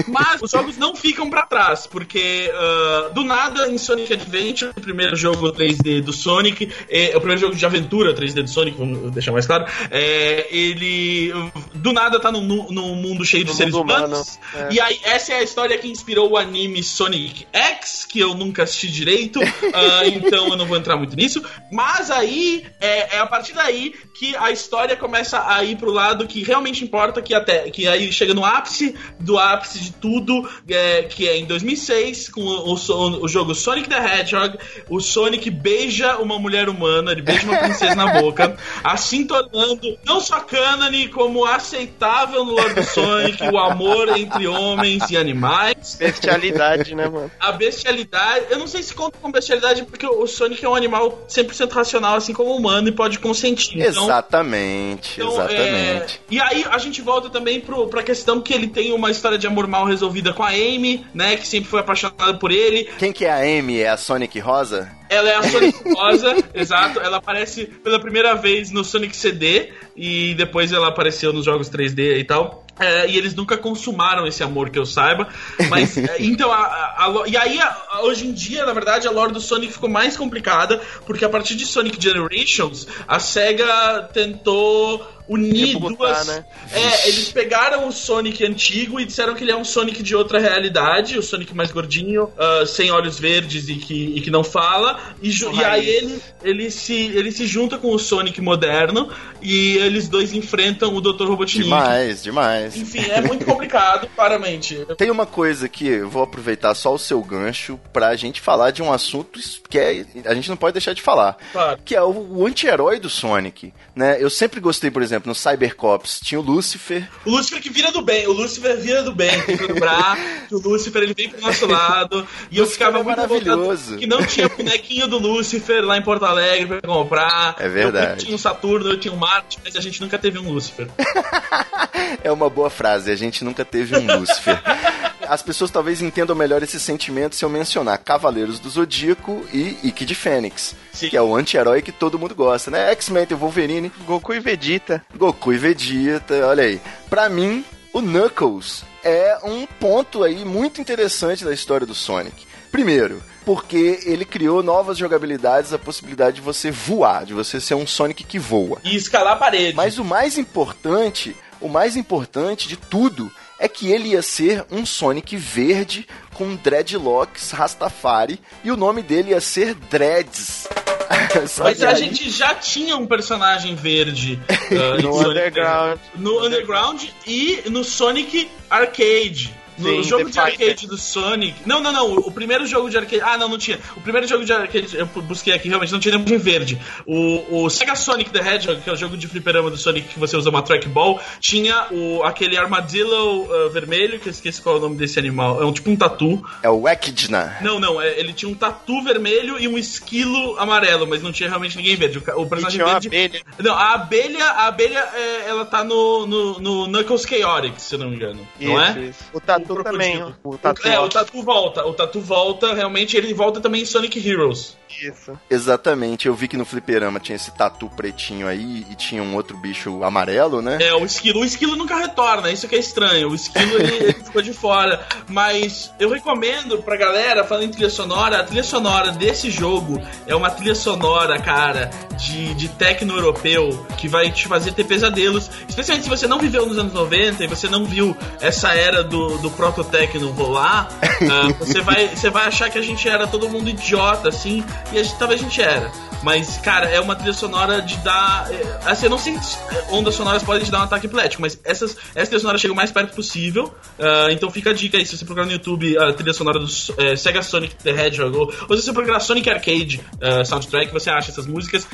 Mas os jogos não ficam pra trás, porque ah, do nada em Sonic Adventure, o primeiro jogo 3D do Sonic, é, o primeiro jogo de aventura 3D do Sonic, vamos deixar mais claro, é, ele do nada tá num, nu- num mundo cheio de No seres mundo humano, humanos. é. E aí, essa é a história que inspirou o anime Sonic X, que eu nunca assisti direito, ah, então eu não vou entrar muito nisso. Mas aí, é, é a partir daí que a história começa a ir pro lado que realmente importa, que até que aí chega no ápice do ápice de tudo, é, que é em 2006, com o, o o jogo Sonic the Hedgehog, o Sonic beija uma mulher humana, ele beija uma princesa na boca, assim tornando não só cânone, como aceitável no lore do Sonic, o amor entre homens e animais. Bestialidade, né, mano? A bestialidade, eu não sei se conta com bestialidade, porque o Sonic é um animal 100% racional, assim como o humano, e pode consentir. Então, Exatamente, então, exatamente. é, E aí a gente volta também pro, pra questão que ele tem uma história de amor mal resolvida com a Amy, né? Que sempre foi apaixonada por ele. Quem que é a Amy? É a Sonic Rosa? Ela é a Sonic Rosa, exato. Ela aparece pela primeira vez no Sonic CD e depois ela apareceu nos jogos 3D e tal. É, e eles nunca consumaram esse amor que eu saiba. Mas, é, então, a, a- a e aí, a- a- hoje em dia, na verdade, a lore do Sonic ficou mais complicada, porque a partir de Sonic Generations, a SEGA tentou unir duas. né? É, eles pegaram o Sonic antigo e disseram que ele é um Sonic de outra realidade, o Sonic mais gordinho, ah, sem olhos verdes e que, e que não fala. E, e aí ele, ele, se, ele se junta com o Sonic moderno e eles dois enfrentam o Dr. Robotnik. Demais, demais. Enfim, é muito complicado, claramente. Tem uma coisa que eu vou aproveitar só o seu gancho pra gente falar de um assunto que é, a gente não pode deixar de falar. Claro. Que é o, o anti-herói do Sonic. Né? Eu sempre gostei, por exemplo, no Cybercops tinha o Lucifer. O Lúcifer que vira do bem, o Lúcifer vira do bem, tem que lembrar que o Lúcifer ele vem pro nosso lado. E eu Lucifer ficava é muito maravilhoso. que não tinha bonequinho do Lúcifer lá em Porto Alegre pra comprar. É verdade. Eu tinha um Saturno, eu tinha um Marte, mas a gente nunca teve um Lúcifer. É uma boa frase, a gente nunca teve um Lucifer. As pessoas talvez entendam melhor esse sentimento se eu mencionar Cavaleiros do Zodíaco e Ike de Fênix, Sim. que é o anti-herói que todo mundo gosta, né? X-Men tem o Wolverine, Goku e Vegeta. Goku e Vegeta, olha aí. Pra mim, o Knuckles é um ponto aí muito interessante da história do Sonic. Primeiro, porque ele criou novas jogabilidades, a possibilidade de você voar, de você ser um Sonic que voa. E escalar a parede. Mas o mais importante, o mais importante de tudo é que ele ia ser um Sonic verde com dreadlocks Rastafari e o nome dele ia ser Dreads. Mas a aí- gente já tinha um personagem verde uh, No Sonic- Underground. no Underground e no Sonic Arcade. No Sim, jogo The de arcade Fighter. do Sonic. Não, não, não. O primeiro jogo de arcade. Ah, não, não tinha. O primeiro jogo de arcade, eu busquei aqui, realmente não tinha nem verde. O, o Sega Sonic the Hedgehog, que é o jogo de fliperama do Sonic que você usa uma trackball, tinha o, aquele armadillo uh, vermelho, que eu esqueci qual é o nome desse animal. É um tipo um tatu. É o Echidna. Não, não, é- ele tinha um tatu vermelho e um esquilo amarelo, mas não tinha realmente ninguém verde. O, o E personagem tinha uma verde. abelha. Não, a abelha, a abelha, é, ela tá no, no, no Knuckles Chaotix, se eu não me engano. não é? Isso, isso. O Tatu O também. O Tatu. É, o Tatu volta. O Tatu volta, realmente, ele volta também em Sonic Heroes. Isso. Exatamente, eu vi que no fliperama tinha esse tatu pretinho aí e tinha um outro bicho amarelo, né? É, o esquilo. O esquilo nunca retorna, isso que é estranho. O esquilo, ele, ele ficou de fora. Mas eu recomendo pra galera, falando em trilha sonora, a trilha sonora desse jogo é uma trilha sonora, cara, de, de tecno europeu, que vai te fazer ter pesadelos. Especialmente se você não viveu nos anos 90 e você não viu essa era do, do prototecno rolar, ah, você, vai, você vai achar que a gente era todo mundo idiota, assim, e a gente, talvez a gente era. Mas, cara, é uma trilha sonora de dar. é, Assim, eu não sei se ondas sonoras podem te dar um ataque epilético, mas essas, essa trilha sonora chega o mais perto possível. ah, então fica a dica aí, se você procurar no YouTube a trilha sonora do eh, Sega Sonic the Hedgehog, ou, ou se você procurar Sonic Arcade ah, Soundtrack, você acha essas músicas.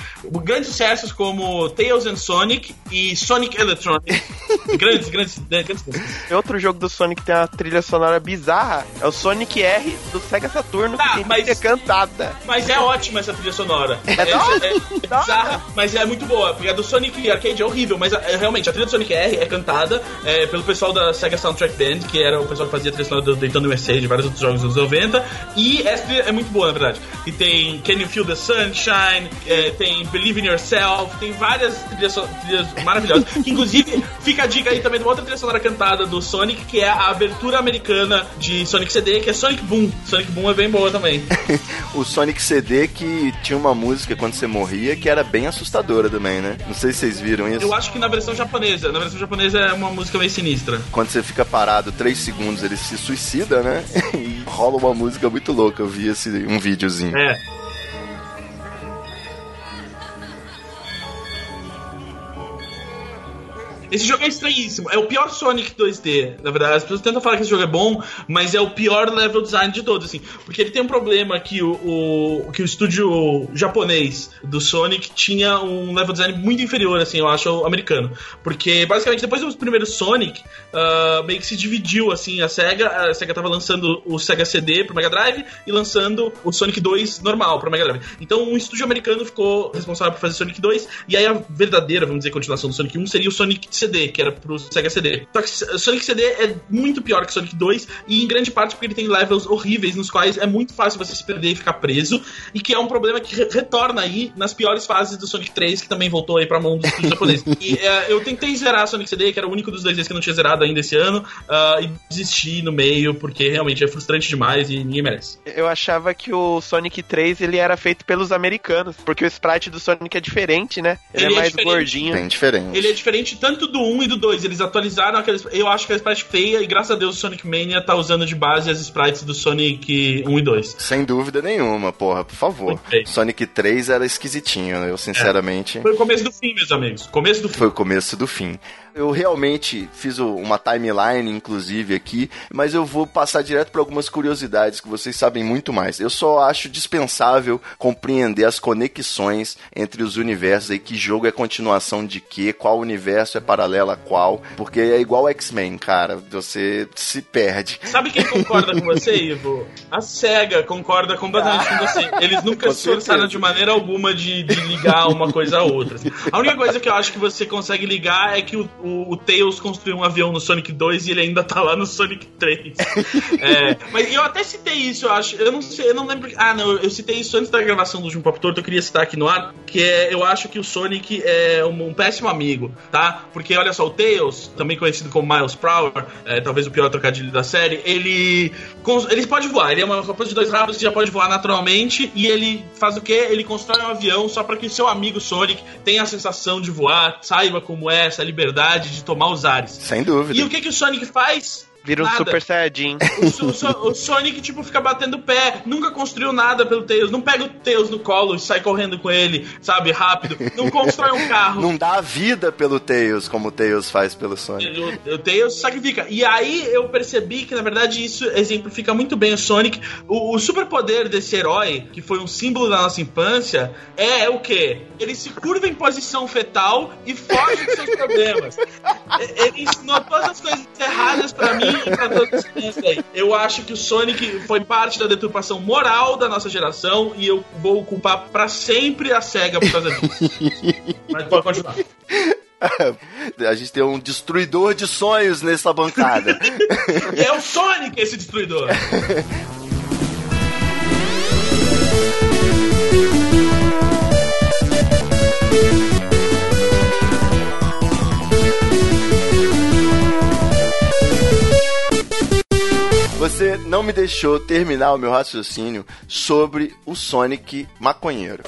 Grandes sucessos como Tails and Sonic e Sonic Electronic. grandes, grandes, grandes músicas. Outro jogo do Sonic tem uma trilha sonora bizarra é o Sonic R do Sega Saturno, Tá, que tem mas- cantada. Mas é ótima essa trilha sonora. É, da hora? é- bizarra, mas é muito boa. Porque a do Sonic Arcade é horrível, mas é, realmente a trilha do Sonic R é cantada é, pelo pessoal da Sega Soundtrack Band, que era o pessoal que fazia a trilha sonora do Daytona USA, de vários outros jogos dos anos 90. E essa trilha é muito boa, na verdade. E tem Can You Feel the Sunshine, é, tem Believe in Yourself, tem várias trilhas, trilhas maravilhosas. Que, inclusive, fica a dica aí também de uma outra trilha sonora cantada do Sonic, que é a abertura americana de Sonic CD, que é Sonic Boom. Sonic Boom é bem boa também. O Sonic CD que tinha uma música quando você morria que era bem assustadora também, né? Não sei se vocês viram isso. Eu acho que na versão japonesa. Na versão japonesa é uma música meio sinistra. Quando você fica parado 3 segundos, ele se suicida, né? E rola uma música muito louca. Eu vi esse, um videozinho. É. Esse jogo é estranhíssimo. É o pior Sonic 2D, na verdade. As pessoas tentam falar que esse jogo é bom, mas é o pior level design de todos, assim. Porque ele tem um problema que o, o- que o estúdio japonês do Sonic tinha um level design muito inferior, assim, eu acho, ao americano. Porque, basicamente, depois do primeiro Sonic, ah, meio que se dividiu, assim, a SEGA. A SEGA tava lançando o Sega CD pro Mega Drive e lançando o Sonic 2 normal pro Mega Drive. Então, um estúdio americano ficou responsável por fazer Sonic 2, e aí a verdadeira, vamos dizer, continuação do Sonic 1 seria o Sonic CD, que era pro Sega CD. Só que Sonic CD é muito pior que Sonic 2, e em grande parte porque ele tem levels horríveis, nos quais é muito fácil você se perder e ficar preso, e que é um problema que re- retorna aí nas piores fases do Sonic 3, que também voltou aí pra mão do estúdio japonês. E é, eu tentei zerar Sonic CD, que era o único dos dois que eu não tinha zerado ainda esse ano, ah, e desisti no meio, porque realmente é frustrante demais e ninguém merece. Eu achava que o Sonic 3 ele era feito pelos americanos, porque o sprite do Sonic é diferente, né? Ele, Ele é é mais diferente. gordinho. Bem diferente. Ele é diferente tanto do 1 e do 2. Eles atualizaram aqueles. Eu acho que a sprite feia e graças a Deus o Sonic Mania tá usando de base as sprites do Sonic 1 e 2. Sem dúvida nenhuma, porra, por favor. Sonic 3 era esquisitinho, eu sinceramente. Foi o começo do fim, meus amigos. Começo do fim. Foi o começo do fim. Eu realmente fiz uma timeline, inclusive, aqui, mas eu vou passar direto para algumas curiosidades que vocês sabem muito mais. Eu só acho dispensável compreender as conexões entre os universos aí, que jogo é continuação de quê, qual universo é paralelo a qual, porque é igual X-Men, cara, você se perde. Sabe quem concorda com você, Ivo? A SEGA concorda completamente com você. Eles nunca Com se esforçaram certeza. de maneira alguma de, de ligar uma coisa a outra. A única coisa que eu acho que você consegue ligar é que o, o, o Tails construiu um avião no Sonic 2 e ele ainda tá lá no Sonic 3. É, mas eu até citei isso, eu acho. Eu não sei, eu não lembro. Ah, não, eu citei isso antes da gravação do último Pop Torto, eu queria citar aqui no ar, que é eu acho que o Sonic é um, um péssimo amigo, tá? Porque olha só, o Tails, também conhecido como Miles Prower, é, talvez o pior trocadilho da série, ele. Ele pode voar, ele é uma coisa de dois rabos que já pode voar naturalmente, e ele faz o quê? Ele constrói um avião só para que o seu amigo Sonic tenha a sensação de voar, saiba como é essa liberdade de tomar os ares. Sem dúvida. E o que, que o Sonic faz? Vira um Nada. Super Saiyajin. O, So- o So- o Sonic, tipo, fica batendo pé, nunca construiu nada pelo Tails, não pega o Tails no colo e sai correndo com ele, sabe, rápido, não constrói um carro. Não dá vida pelo Tails como o Tails faz pelo Sonic. O, o Tails sacrifica. E aí eu percebi que, na verdade, isso exemplifica muito bem o Sonic. O, o superpoder desse herói, que foi um símbolo da nossa infância, é o quê? Ele se curva em posição fetal e foge dos seus problemas. Ele ensinou todas as coisas erradas pra mim e pra as crianças aí. Eu acho que o Sonic foi parte da deturpação moral da nossa geração e eu vou culpar pra sempre a SEGA por causa disso. Mas pode continuar. A gente tem um destruidor de sonhos nessa bancada. É o Sonic esse destruidor. Você não me deixou terminar o meu raciocínio sobre o Sonic maconheiro.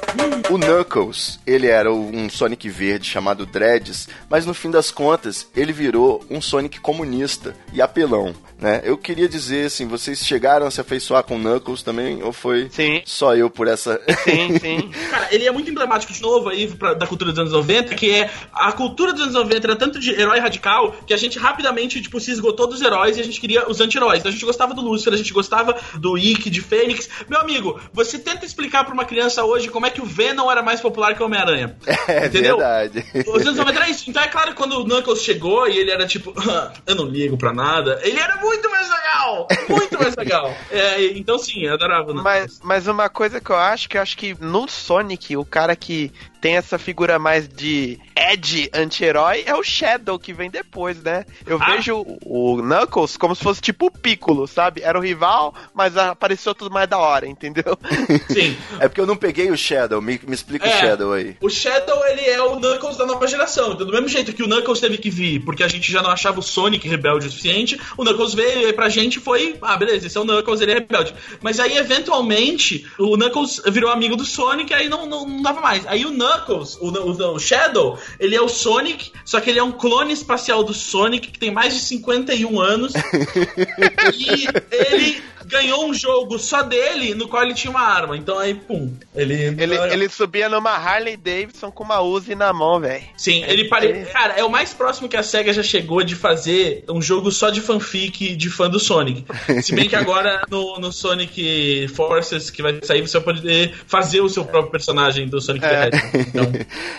O Knuckles, ele era um Sonic verde chamado Dreads, mas no fim das contas ele virou um Sonic comunista e apelão. Né? Eu queria dizer, assim, vocês chegaram a se afeiçoar com Knuckles também, ou foi Sim. só eu por essa... Sim, sim. Cara, ele é muito emblemático de novo aí pra- da cultura dos anos 90, que é a cultura dos anos 90 era tanto de herói radical que a gente rapidamente, tipo, se esgotou dos heróis e a gente queria os anti-heróis. Então a gente gostava do Lúcifer, a gente gostava do Ikki, de Fênix. Meu amigo, você tenta explicar pra uma criança hoje como é que o Venom era mais popular que o Homem-Aranha. É Entendeu? verdade. Os anos 90 era isso. Então é claro que quando o Knuckles chegou e ele era tipo, "Ah, eu não ligo pra nada, ele era muito mais legal! Muito mais legal. É, então sim, eu adorava o Knuckles. Mas, mas uma coisa que eu acho, que eu acho que no Sonic, o cara que tem essa figura mais de Ed anti-herói é o Shadow, que vem depois, né? Eu Ah. vejo o Knuckles como se fosse tipo o Piccolo, sabe? Era o rival, mas apareceu tudo mais da hora, entendeu? Sim. É porque eu não peguei o Shadow, me, me explica o É. Shadow aí. O Shadow, ele é o Knuckles da nova geração. Então, do mesmo jeito que o Knuckles teve que vir, porque a gente já não achava o Sonic rebelde o suficiente, o Knuckles veio e pra gente foi, ah, beleza, esse é o Knuckles, ele é rebelde. Mas aí, eventualmente, o Knuckles virou amigo do Sonic, aí não, não, não dava mais. Aí o Knuckles, o, o, o Shadow, ele é o Sonic, só que ele é um clone espacial do Sonic, que tem mais de 51 anos. e ele ganhou um jogo só dele, no qual ele tinha uma arma. Então aí, pum, ele... Ele, ele subia numa Harley Davidson com uma Uzi na mão, velho. Sim, ele pare... Cara, é o mais próximo que a SEGA já chegou de fazer um jogo só de fanfic de fã do Sonic. Se bem que agora no, no Sonic Forces que vai sair, você vai poder fazer o seu próprio personagem do Sonic the Hedgehog. Então,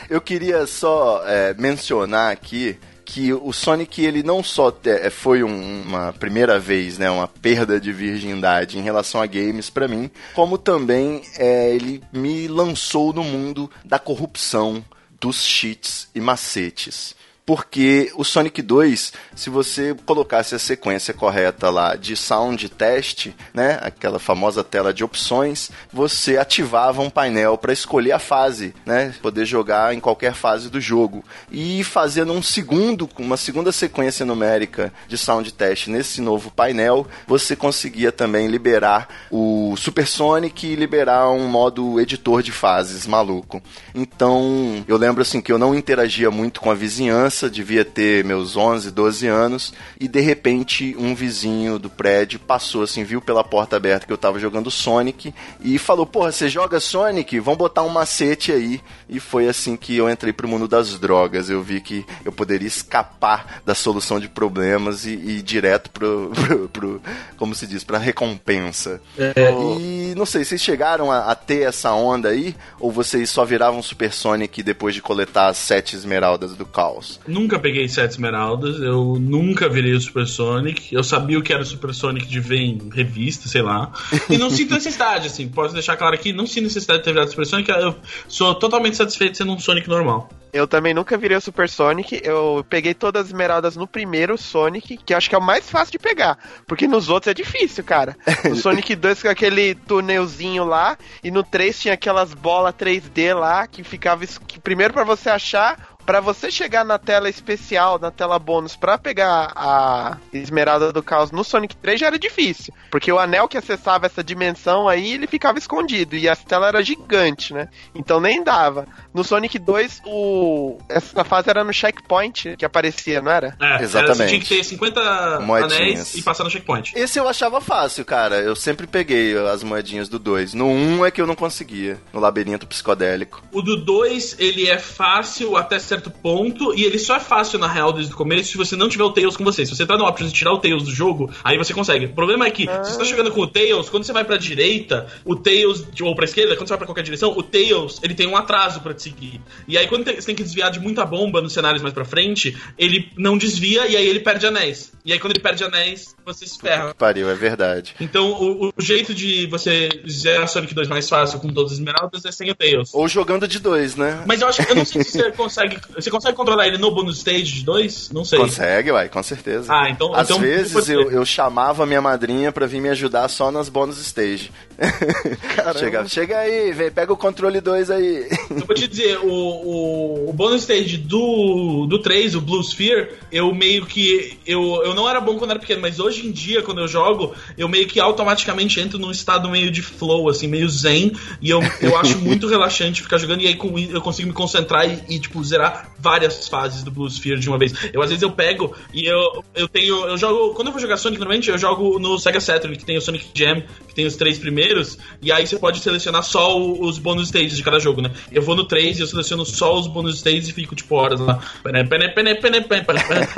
Eu queria só é, mencionar aqui que o Sonic ele não só é, foi um- uma primeira vez, né, uma perda de virgindade em relação a games pra mim, como também é, ele me lançou no mundo da corrupção, dos cheats e macetes. Porque o Sonic 2, se você colocasse a sequência correta lá de sound test, né, aquela famosa tela de opções, você ativava um painel para escolher a fase, né, poder jogar em qualquer fase do jogo. E fazendo um segundo, uma segunda sequência numérica de sound test nesse novo painel, você conseguia também liberar o Super Sonic e liberar um modo editor de fases maluco. Então, eu lembro assim que eu não interagia muito com a vizinhança, devia ter meus 11, 12 anos, e de repente um vizinho do prédio passou assim, viu pela porta aberta que eu tava jogando Sonic e falou: "Porra, você joga Sonic? Vamos botar um macete aí". E foi assim que eu entrei pro mundo das drogas. Eu vi que eu poderia escapar da solução de problemas e, e ir direto pro, pro, pro- como se diz, pra recompensa. E não sei, vocês chegaram a, a ter essa onda aí? Ou vocês só viravam Super Sonic depois de coletar as sete esmeraldas do caos? Nunca peguei sete esmeraldas, eu nunca virei o Super Sonic. Eu sabia o que era o Super Sonic de ver em revista, sei lá. E não sinto necessidade, assim, posso deixar claro aqui, não sinto necessidade de ter virado Super Sonic, eu sou totalmente satisfeito sendo um Sonic normal. Eu também nunca virei o Super Sonic. Eu peguei todas as esmeraldas no primeiro Sonic, que eu acho que é o mais fácil de pegar. Porque nos outros é difícil, cara. No Sonic 2 com aquele túnelzinho lá, e no 3 tinha aquelas bolas 3D lá que ficava. Que primeiro pra você achar. Pra você chegar na tela especial, na tela bônus, pra pegar a Esmeralda do Caos no Sonic 3 já era difícil. Porque o anel que acessava essa dimensão aí, ele ficava escondido. E a tela era gigante, né? Então nem dava. No Sonic 2, o... essa fase era no checkpoint que aparecia, não era? É, era- Exatamente. Você tinha que ter 50 Moedinhas. anéis e passar no checkpoint. Esse eu achava fácil, cara. Eu sempre peguei as moedinhas do 2. No 1 um é que eu não conseguia, no labirinto psicodélico. O do 2, ele é fácil até certo ponto, e ele só é fácil na real desde o começo se você não tiver o Tails com você. Se você tá no options e tirar o Tails do jogo, aí você consegue. O problema é que, se você tá jogando com o Tails, quando você vai pra direita, o Tails, ou pra esquerda, quando você vai pra qualquer direção, o Tails, ele tem um atraso pra te seguir. E aí, quando tem- você tem que desviar de muita bomba nos cenários mais pra frente, ele não desvia e aí ele perde anéis. E aí, quando ele perde anéis, você se ferra. Que pariu, é verdade. Então, o, o jeito de você zerar Sonic 2 mais fácil com todas as esmeraldas é sem o Tails. Ou jogando de dois, né? Mas eu acho que eu não sei se você consegue. Você consegue controlar ele no bonus stage de 2? Não sei. Consegue, uai, com certeza. Ah, então- Às então vezes eu, eu chamava a minha madrinha pra vir me ajudar só nas bônus stage. chega, chega aí, vem, pega o controle 2 aí. Eu vou te dizer, o, o, o bonus stage do, do 3, o Blue Sphere, eu meio que. Eu, eu não era bom quando era pequeno, mas hoje em dia, quando eu jogo, eu meio que automaticamente entro num estado meio de flow, assim, meio zen. E eu, eu acho muito relaxante ficar jogando, e aí com, eu consigo me concentrar e, e, tipo, zerar jogar várias fases do Blue Sphere de uma vez. Eu às vezes eu pego e eu, eu tenho. Eu jogo. Quando eu vou jogar Sonic, normalmente eu jogo no Sega Saturn, que tem o Sonic Jam, que tem os três primeiros, e aí você pode selecionar só os bônus stages de cada jogo, né? Eu vou no 3 e eu seleciono só os bônus stages e fico tipo horas lá.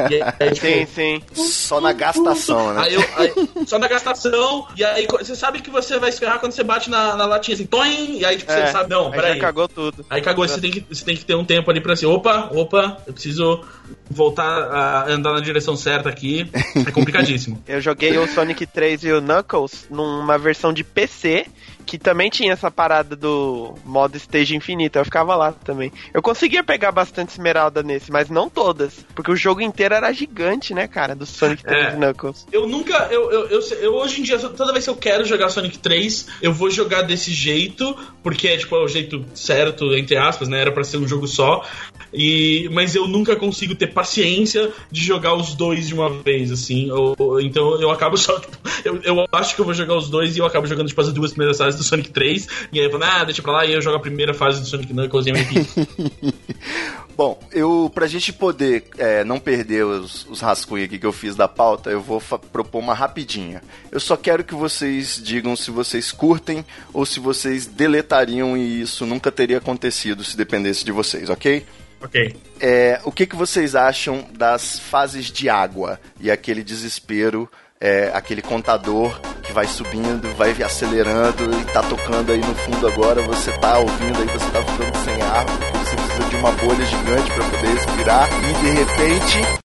E aí, tipo, Sim, sim. Só na gastação, né? Aí eu, aí- só na gastação, e aí você sabe que você vai se ferrar quando você bate na, na latinha assim, toim, e aí tipo, É, você sabe, não, aí peraí. já cagou tudo. Aí cagou, você tem, que, você tem que ter um tempo ali pra assim, opa, opa, eu preciso voltar a andar na direção certa aqui. É complicadíssimo. Eu joguei o Sonic 3 e o Knuckles numa versão de PC que também tinha essa parada do modo stage infinito. Eu ficava lá também. Eu conseguia pegar bastante esmeralda nesse, mas não todas. Porque o jogo inteiro era gigante, né, cara? Do Sonic 3 É. e Knuckles. Eu nunca. Eu, eu, eu, eu hoje em dia, toda vez que eu quero jogar Sonic 3, eu vou jogar desse jeito, porque é tipo é o jeito certo, entre aspas, né? Era pra ser um jogo só. E, mas eu nunca consigo ter paciência de jogar os dois de uma vez, assim. ou- então eu acabo só, tipo, eu, eu acho que eu vou jogar os dois e eu acabo jogando, tipo, as duas primeiras fases do Sonic 3. E aí eu falo, ah, deixa pra lá, e eu jogo a primeira fase do Sonic Knuckles e eu me Bom, eu pra gente poder é, não perder os, os rascunhos aqui que eu fiz da pauta, eu vou propor uma rapidinha. Eu só quero que vocês digam se vocês curtem ou se vocês deletariam e isso nunca teria acontecido se dependesse de vocês, ok? Ok. É, o que, que vocês acham das fases de água e aquele desespero, é, aquele contador que vai subindo, vai acelerando e tá tocando aí no fundo agora, você tá ouvindo aí, você tá ficando sem ar, você precisa de uma bolha gigante para poder respirar e de repente.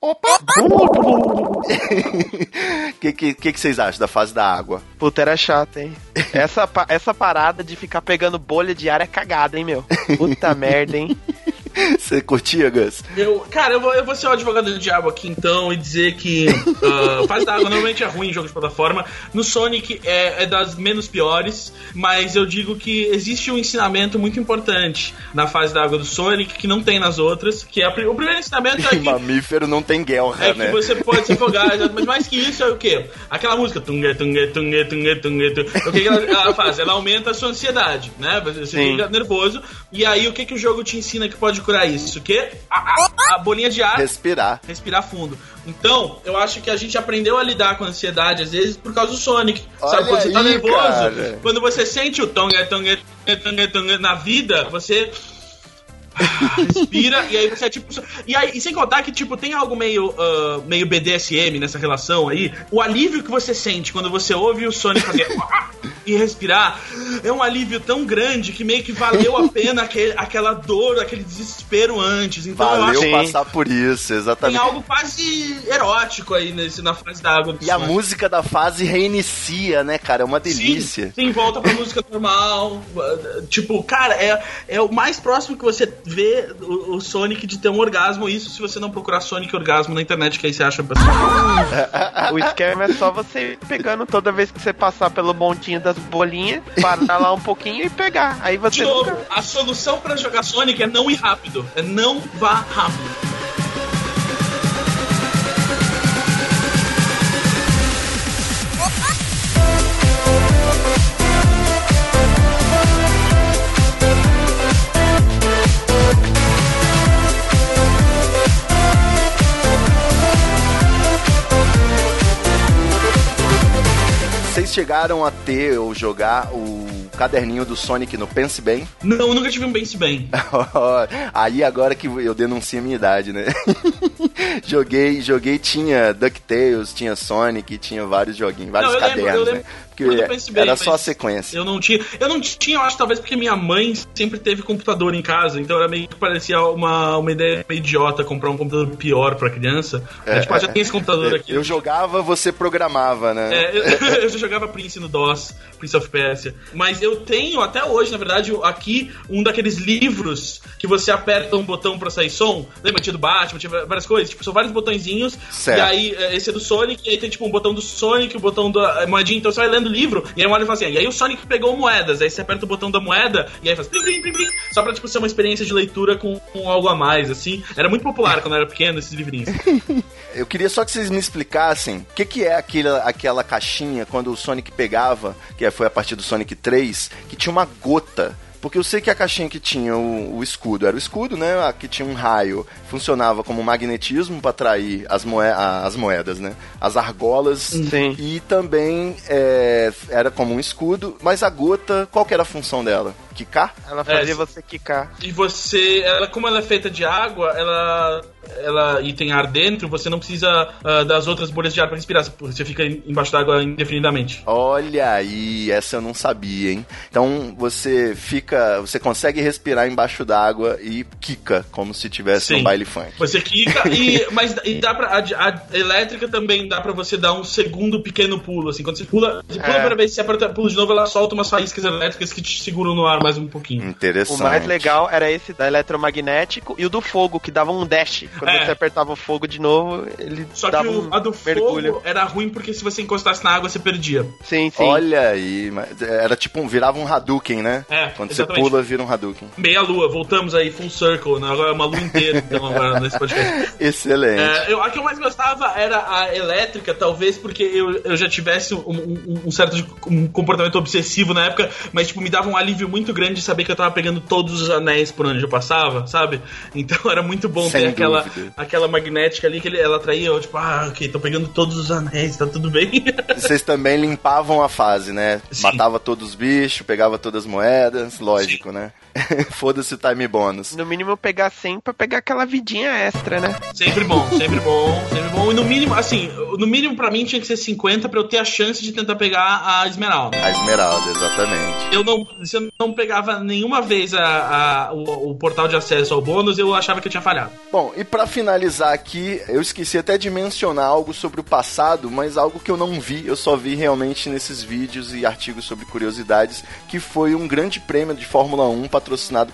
Opa! O que, que, que, que vocês acham da fase da água? Puta, era chato, hein? Essa, essa parada de ficar pegando bolha de ar é cagada, hein, meu? Puta merda, hein? Você curtia, Gus? Eu, cara, eu vou, eu vou ser o advogado do diabo aqui então e dizer que uh, fase da água normalmente é ruim em jogos de plataforma. No Sonic é, é das menos piores, mas eu digo que existe um ensinamento muito importante na fase da água do Sonic que não tem nas outras. Que é o primeiro ensinamento é que Mamífero não tem guerra, é que né? você pode se afogar, mas mais que isso é o quê? Aquela música tunga, tunga, tunga, tunga, tunga, tunga. O que, que ela, ela faz? Ela aumenta a sua ansiedade, né? Você Sim. fica nervoso. E aí o que, que o jogo te ensina que pode isso? O quê? A, a- a bolinha de ar Respirar. respirar fundo. Então, eu acho que a gente aprendeu a lidar com a ansiedade, às vezes, por causa do Sonic. Olha Sabe, quando você tá aí, nervoso, cara. quando você sente o tonga, tonga, tonga, tonga na vida, você respira e aí você é tipo. E aí, e sem contar que, tipo, tem algo meio, ah, meio BDSM nessa relação aí. O alívio que você sente quando você ouve o Sonic fazer e respirar é um alívio tão grande que meio que valeu a pena aquele, aquela dor, aquele desespero antes. Então eu acho Valeu Sim. passar por isso, tem exatamente. algo quase erótico aí nesse, na fase da água do E a música da fase reinicia, né, cara? É uma Sim, delícia. Sim, volta pra música normal. Tipo, cara, é, é o mais próximo que você vê o, o Sonic de ter um orgasmo. Isso se você não procurar Sonic orgasmo na internet, que aí você acha bastante. O esquema é só você ir pegando toda vez que você passar pelo montinho das bolinhas, parar lá um pouquinho e pegar. Aí De você novo, nunca... a solução pra jogar Sonic é não ir rápido. É não vá rápido. Chegaram a ter ou jogar o caderninho do Sonic no Pense Bem? Não, eu nunca tive um Pense Bem. Aí agora que eu denuncio a minha idade, né? joguei, joguei, tinha DuckTales, tinha Sonic, tinha vários joguinhos, vários Não, eu lembro, cadernos, eu lembro. né? Porque Bem, era só a sequência. Eu não tinha. Eu não tinha, eu acho, talvez porque minha mãe sempre teve computador em casa, então era meio que parecia uma, uma ideia meio idiota comprar um computador pior pra criança. É, tipo, ah, já tem esse computador aqui. Eu jogava, você programava, né? É, eu, eu já jogava Prince no DOS, Prince of Persia. Mas eu tenho até hoje, na verdade, aqui um daqueles livros que você aperta um botão pra sair som. Lembra? Tinha do Batman, tinha várias coisas. Tipo, são vários botõezinhos. Certo. E aí, é, esse é do Sonic, e aí tem tipo um botão do Sonic, o botão da é, moedinha. Então você vai lendo o livro, e aí uma hora fala assim, e aí o Sonic pegou moedas. Aí você aperta o botão da moeda, e aí faz plim, plim, plim, plim, só pra tipo, ser uma experiência de leitura com, com algo a mais, assim. Era muito popular quando eu era pequeno, esses livrinhos. Eu queria só que vocês me explicassem o que, que é aquela, aquela caixinha quando o Sonic pegava, que foi a partir do Sonic 3, que tinha uma gota. Porque eu sei que a caixinha que tinha o, o escudo era o escudo, né? A que tinha um raio funcionava como magnetismo para atrair as, moe as moedas, né? As argolas. Sim. E também é, era como um escudo. Mas a gota, qual que era a função dela? Quicar? Ela fazia É, você quicar. E você, ela, como ela é feita de água, ela, ela e tem ar dentro, você não precisa ah, das outras bolhas de ar para respirar, você fica em- embaixo d'água indefinidamente. Olha aí, essa eu não sabia, hein? Então você fica, você consegue respirar embaixo d'água e quica como se tivesse Sim. um baile funk. Você quica e mas e dá para a, a elétrica também dá pra você dar um segundo pequeno pulo, assim, quando você pula, você pula É. pra vez, se aperta pulo de novo, ela solta umas faíscas elétricas que te seguram no ar mais um pouquinho. Interessante. O mais legal era esse da eletromagnético e o do fogo, que dava um dash. Quando É. você apertava o fogo de novo, ele Só que dava o, um a do mergulho. fogo era ruim porque se você encostasse na água você perdia. Sim, sim. Olha aí, mas era tipo um, virava um Hadouken, né? É, Quando exatamente. você pula, vira um Hadouken. Meia lua, voltamos aí, full circle, né? agora é uma lua inteira, então, agora nesse podcast. Excelente. É, eu, a que eu mais gostava era a elétrica, talvez porque eu, eu já tivesse um, um- um certo um comportamento obsessivo na época, mas tipo, me dava um alívio muito grande de saber que eu tava pegando todos os anéis por onde eu passava, sabe? Então era muito bom Sem ter aquela, dúvida. aquela magnética ali que ele- ela atraía, eu, tipo, ah, ok, tô pegando todos os anéis, tá tudo bem. Vocês também limpavam a fase, né? Sim. Matava todos os bichos, pegava todas as moedas, lógico, né? Foda-se o time bônus. No mínimo pegar 100 pra pegar aquela vidinha extra, né? Sempre bom, sempre bom, sempre bom. E no mínimo, assim, no mínimo pra mim tinha que ser 50 pra eu ter a chance de tentar pegar a esmeralda. A esmeralda, exatamente. Eu não, se eu não pegava nenhuma vez a, a- o, o portal de acesso ao bônus, eu achava que eu tinha falhado. Bom, e pra finalizar aqui, eu esqueci até de mencionar algo sobre o passado, mas algo que eu não vi, eu só vi realmente nesses vídeos e artigos sobre curiosidades, que foi um grande prêmio de Fórmula 1 patrocinado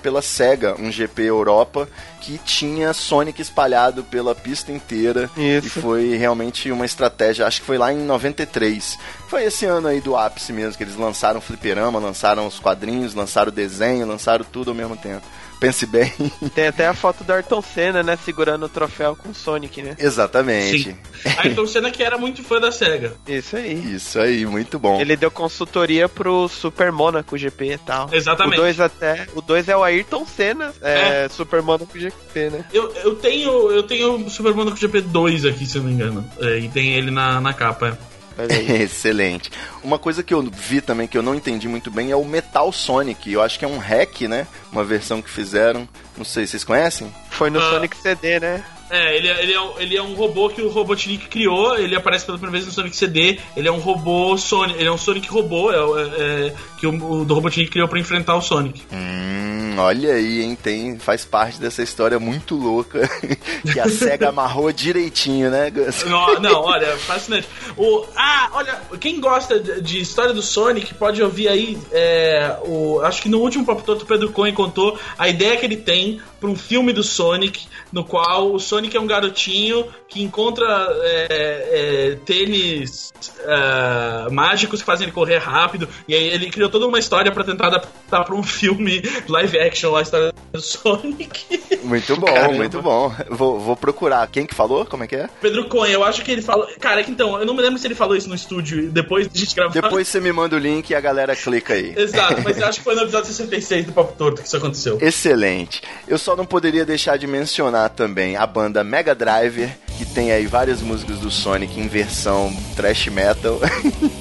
pela SEGA, um GP Europa, que tinha Sonic espalhado pela pista inteira. Isso. E foi realmente uma estratégia, acho que foi lá em 93. Foi esse ano aí do ápice mesmo, que eles lançaram o fliperama, lançaram os quadrinhos, lançaram o desenho, lançaram tudo ao mesmo tempo. Pense bem. Tem até a foto do Ayrton Senna, né? Segurando o troféu com o Sonic, né? Exatamente. Sim. Ayrton Senna que era muito fã da SEGA. Isso aí. Isso aí, muito bom. Ele deu consultoria pro Super Monaco GP e tal. Exatamente. O 2 até. O 2 é o Ayrton Senna, é, Super Monaco GP, né? Eu, eu tenho eu tenho o Super Monaco GP2 aqui, se eu não me engano. É, e tem ele na, na capa. É. Excelente. Uma coisa que eu vi também que eu não entendi muito bem é o Metal Sonic. Eu acho que é um hack, né? Uma versão que fizeram. Não sei, vocês conhecem? Foi no Ah. Sonic CD, né? É, ele, é- ele, é, um- ele é um robô que o Robotnik criou, ele aparece pela primeira vez no Sonic CD, ele é um robô Sonic, ele é um Sonic robô, é, é- é, que o, do Robotnik criou pra enfrentar o Sonic. Hum, olha aí, hein? Tem, faz parte dessa história muito louca que a SEGA amarrou direitinho, né, Gus? Não, não, olha, fascinante. O, ah, olha, quem gosta de, história do Sonic pode ouvir aí. é, o, acho que no último Papo Torto o Pedro Cohen contou a ideia que ele tem para um filme do Sonic, no qual o Sonic é um garotinho que encontra é, é, tênis é, mágicos que fazem ele correr rápido. E aí ele criou toda uma história para tentar adaptar para um filme live action a história do Sonic. Muito bom, Caramba. muito bom. Vou, vou procurar. Quem que falou? Como é que é? Pedro Cohen, eu acho que ele falou. Cara, é que então, eu não me lembro se ele falou isso no estúdio depois de a gente gravar. Depois você me manda o link e a galera clica aí. Exato, mas eu acho que foi no episódio 66 do Papo Torto que isso aconteceu. Excelente. Eu só não poderia deixar de mencionar também a banda Mega Driver, que tem aí várias músicas do Sonic em versão thrash metal.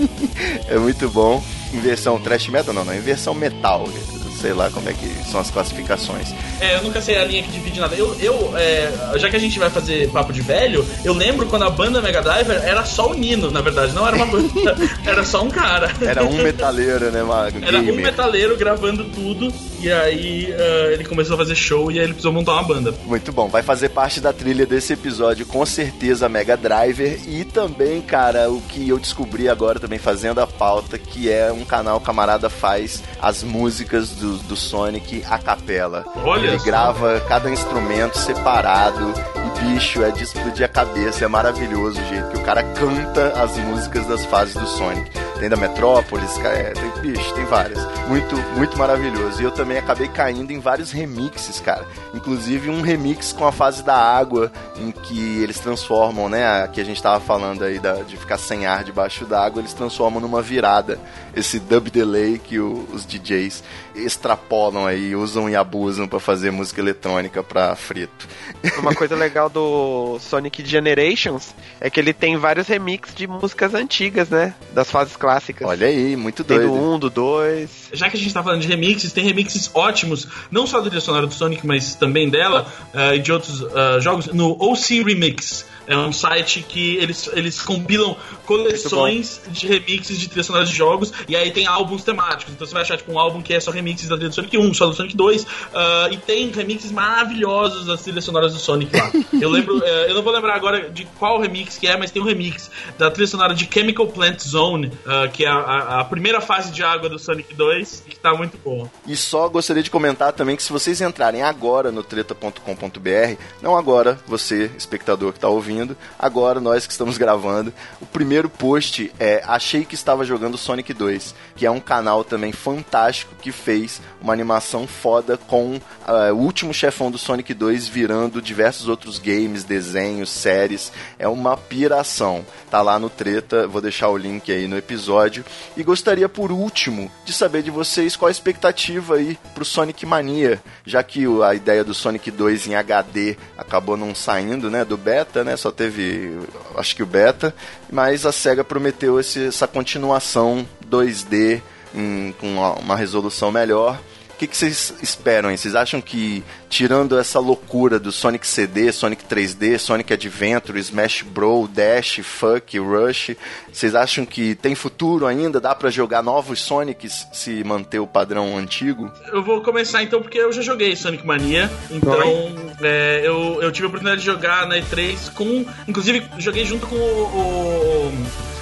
é muito bom. Em versão thrash metal, não, não, em versão metal. Sei lá como é que são as classificações. É, eu nunca sei a linha que divide nada. Eu, eu é, já que a gente vai fazer papo de velho, eu lembro quando a banda Mega Driver era só o Nino, na verdade, não era uma banda, era só um cara. Era um metaleiro, né, Mago? Era um metaleiro gravando tudo, e aí ah, ele começou a fazer show e aí ele precisou montar uma banda. Muito bom, vai fazer parte da trilha desse episódio, com certeza, Mega Driver. E também, cara, o que eu descobri agora também fazendo a pauta, que é um canal camarada faz as músicas do, do Sonic a capela. Olha Ele grava cada instrumento separado e, bicho, é de explodir a cabeça. É maravilhoso o jeito que o cara canta as músicas das fases do Sonic. Tem da Metrópolis, é, tem, bicho, tem várias. Muito, muito maravilhoso. E eu também acabei caindo em vários remixes, cara. Inclusive um remix com a fase da água, em que eles transformam, né? Que a gente tava falando aí da, de ficar sem ar debaixo d'água, eles transformam numa virada. Esse dub delay que o, os DJs extrapolam aí, usam e abusam para fazer música eletrônica pra frito. Uma coisa legal do Sonic Generations é que ele tem vários remixes de músicas antigas, né? Das fases clássicas. Olha aí, muito tem doido. do 1, do 2. Já que a gente tá falando de remixes, tem remixes ótimos, não só da trilha sonora do Sonic, mas também dela eh, e de outros eh, jogos, no OC Remix. É um site que eles, eles compilam coleções de remixes de trilha sonora de jogos e aí tem álbuns temáticos. Então você vai achar tipo um álbum que é só remixes da trilha do Sonic 1, só do Sonic 2, ah, e tem remixes maravilhosos das trilhas sonoras do Sonic lá. Eu lembro, eh, eu não vou lembrar agora de qual remix que é, mas tem um remix da trilha sonora de Chemical Plant Zone, ah, que é a, a- a primeira fase de água do Sonic 2, que tá muito boa. E só gostaria de comentar também que se vocês entrarem agora no treta.com.br, não agora você, espectador que está ouvindo, agora nós que estamos gravando, o primeiro post é Achei que estava jogando Sonic 2, que é um canal também fantástico que fez uma animação foda com ah, o último chefão do Sonic 2 virando diversos outros games, desenhos, séries. É uma piração. Tá lá no Treta, vou deixar o link aí no episódio. E gostaria, por último, de saber de vocês qual a expectativa aí pro Sonic Mania, já que a ideia do Sonic 2 em HD acabou não saindo, né, do beta, né, só teve, acho que o beta, mas a SEGA prometeu esse- essa continuação 2D em- com uma, resolução melhor. O que, que vocês esperam? Vocês acham que, tirando essa loucura do Sonic CD, Sonic 3D, Sonic Adventure, Smash Bros, Dash, Fuck, Rush, vocês acham que tem futuro ainda? Dá pra jogar novos Sonics se manter o padrão antigo? Eu vou começar então porque eu já joguei Sonic Mania. Então é, eu, eu tive a oportunidade de jogar na E3 com. Inclusive, joguei junto com o, o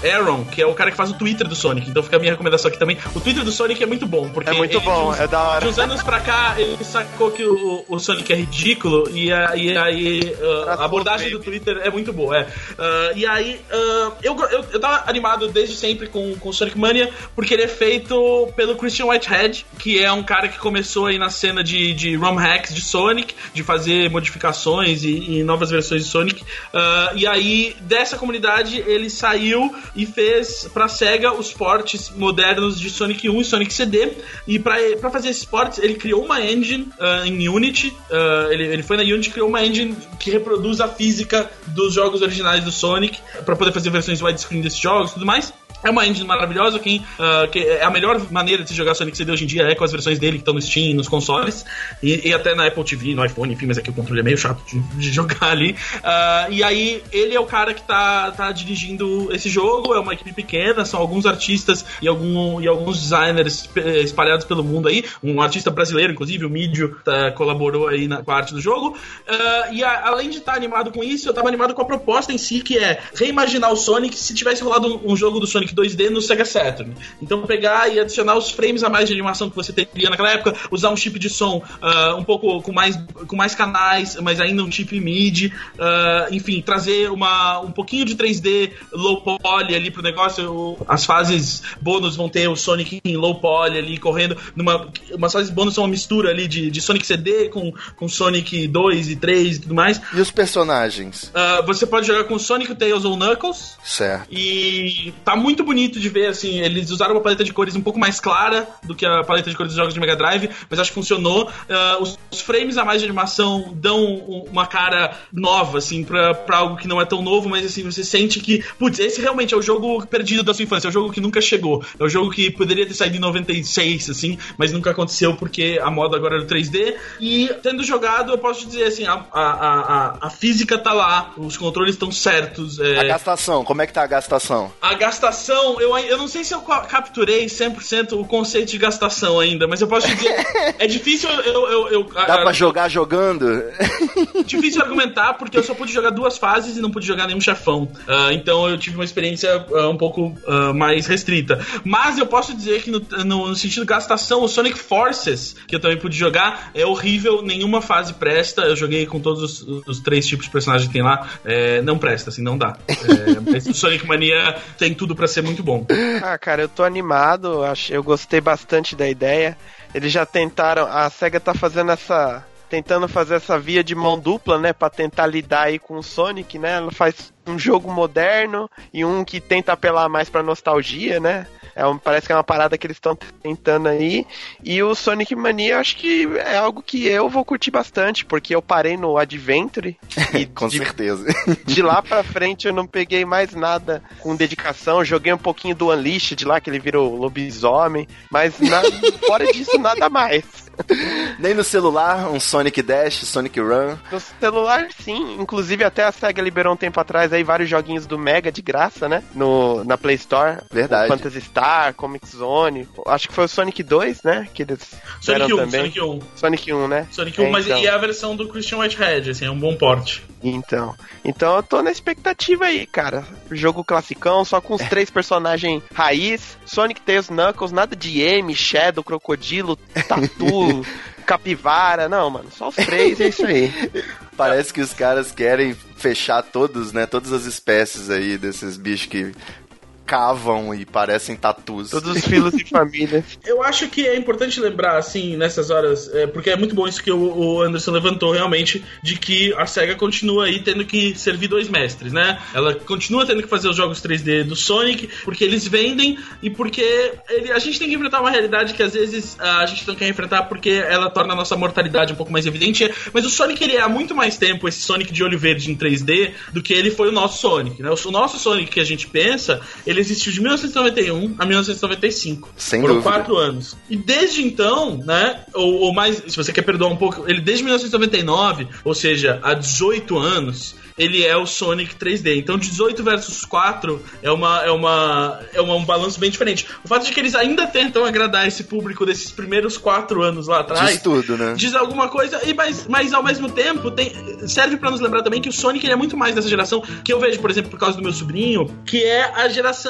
Aaron, que é o cara que faz o Twitter do Sonic. Então fica a minha recomendação aqui também. O Twitter do Sonic é muito bom. Porque É muito bom, de uns- é da hora. De uns anos pra cá, ele sacou que o, o Sonic é ridículo. E aí aí, uh, a abordagem do Twitter é muito boa. É. Uh, e aí, uh, eu, eu, eu tava animado desde sempre com, com Sonic Mania, porque ele é feito pelo Christian Whitehead, que é um cara que começou aí na cena de, de ROM hacks de Sonic, de fazer modificações e, e novas versões de Sonic. Uh, e aí, dessa comunidade, ele saiu e fez pra SEGA os portes modernos de Sonic 1 e Sonic CD. E pra, pra fazer esses ports, ele criou uma engine uh, em Unity. Uh, ele, ele foi na Unity e criou uma engine que reproduz a física dos jogos originais do Sonic, pra poder fazer versões widescreen desses jogos e tudo mais. É uma engine maravilhosa, ah, que é a melhor maneira de se jogar Sonic CD hoje em dia é com as versões dele que estão no Steam, nos consoles, e, e até na Apple TV, no iPhone, enfim, mas aqui o controle é meio chato de, de jogar ali. Ah, e aí, ele é o cara que tá, tá dirigindo esse jogo, é uma equipe pequena, são alguns artistas e, algum, e alguns designers espalhados pelo mundo aí, um artista brasileiro, inclusive, o Mídio, tá, colaborou aí na, com a arte do jogo. Ah, e a- além de estar animado com isso, eu tava animado com a proposta em si, que é reimaginar o Sonic se tivesse rolado um, um jogo do Sonic 2D no Sega Saturn. Então pegar e adicionar os frames a mais de animação que você teria naquela época, usar um chip de som ah, um pouco com mais, com mais canais, mas ainda um chip MIDI, ah, enfim, trazer uma, um pouquinho de 3D low poly ali pro negócio. As fases bônus vão ter o Sonic em low poly ali correndo. Numa, umas fases bônus são uma mistura ali de, de Sonic CD com, com Sonic 2 e 3 e tudo mais. E os personagens? Ah, você pode jogar com Sonic, Tails ou Knuckles. Certo. E tá muito bonito de ver, assim, eles usaram uma paleta de cores um pouco mais clara do que a paleta de cores dos jogos de Mega Drive, mas acho que funcionou. Ah, os, os frames a mais de animação dão um- uma cara nova, assim, pra, pra algo que não é tão novo, mas assim, você sente que, putz, esse realmente é o jogo perdido da sua infância, é o jogo que nunca chegou, é o jogo que poderia ter saído em 96, assim, mas nunca aconteceu porque a moda agora era o 3D. E tendo jogado, eu posso te dizer assim, a, a, a, a- a física tá lá, os controles estão certos. é, A gastação, como é que tá a gastação? a gastação, eu, ai- eu não sei se eu ca- capturei 100% o conceito de gastação ainda, mas eu posso te dizer, é difícil eu... eu, eu Dá a- pra jogar jogando? difícil argumentar porque eu só pude jogar duas fases e não pude jogar nenhum chefão. Ah, então eu tive uma experiência ah, um pouco ah, mais restrita. Mas eu posso dizer que no, no- no sentido gastação, o Sonic Forces, que eu também pude jogar, é horrível, nenhuma fase presta. Eu joguei com todos os, os três tipos de personagem que tem lá. É, não presta, assim, não dá. É, o Sonic Mania tem tudo pra ser muito bom. Ah, cara, eu tô animado, eu gostei bastante da ideia. Eles já tentaram, a SEGA tá fazendo essa. Tentando fazer essa via de mão dupla, né? Pra tentar lidar aí com o Sonic, né? Ela faz um jogo moderno e um que tenta apelar mais pra nostalgia, né? É um, parece que é uma parada que eles estão tentando aí. E o Sonic Mania, eu acho que é algo que eu vou curtir bastante, porque eu parei no Adventure. E Com de, certeza. de lá pra frente eu não peguei mais nada com dedicação. Joguei um pouquinho do Unleashed lá, que ele virou lobisomem. Mas na- fora disso, nada mais. Nem no celular, um Sonic Dash, Sonic Run. No celular, sim. Inclusive, até a SEGA liberou um tempo atrás aí vários joguinhos do Mega de graça, né? No, na Play Store. Verdade. Phantasy Star, Comic Zone. Acho que foi o Sonic 2, né? Que eles Sonic deram 1, também. Sonic 1. Sonic 1, né? Sonic 1, É, mas então. e a versão do Christian Whitehead, assim, é um bom porte. Então, então eu tô na expectativa aí, cara. Jogo classicão, só com os três personagens raiz, Sonic, Tails, Knuckles, nada de M, Shadow, Crocodilo, Tatu, Capivara, não, mano, só os três, é isso aí. Parece que os caras querem fechar todos, né? Todas as espécies aí desses bichos que cavam e parecem tatus. Todos os filhos e família. Eu acho que é importante lembrar, assim, nessas horas, é, porque é muito bom isso que o, o Anderson levantou realmente, de que a SEGA continua aí tendo que servir dois mestres, né? Ela continua tendo que fazer os jogos 3D do Sonic, porque eles vendem e porque ele- a gente tem que enfrentar uma realidade que às vezes a gente não quer enfrentar porque ela torna a nossa mortalidade um pouco mais evidente. Mas o Sonic, ele é há muito mais tempo esse Sonic de olho verde em 3D do que ele foi o nosso Sonic, né? O nosso Sonic que a gente pensa, ele existiu de 1991 a 1995. Sem Foram dúvida. quatro anos. E desde então, né, ou, ou mais, se você quer perdoar um pouco, ele desde 1999, ou seja, há 18 anos, ele é o Sonic 3D. Então 18 versus 4 é uma é uma é uma- um balanço bem diferente. O fato de que eles ainda tentam agradar esse público desses primeiros quatro anos lá atrás, Diz tudo, né? diz alguma coisa, e mas, mas ao mesmo tempo tem, serve pra nos lembrar também que o Sonic ele é muito mais dessa geração que eu vejo, por exemplo, por causa do meu sobrinho, que é a geração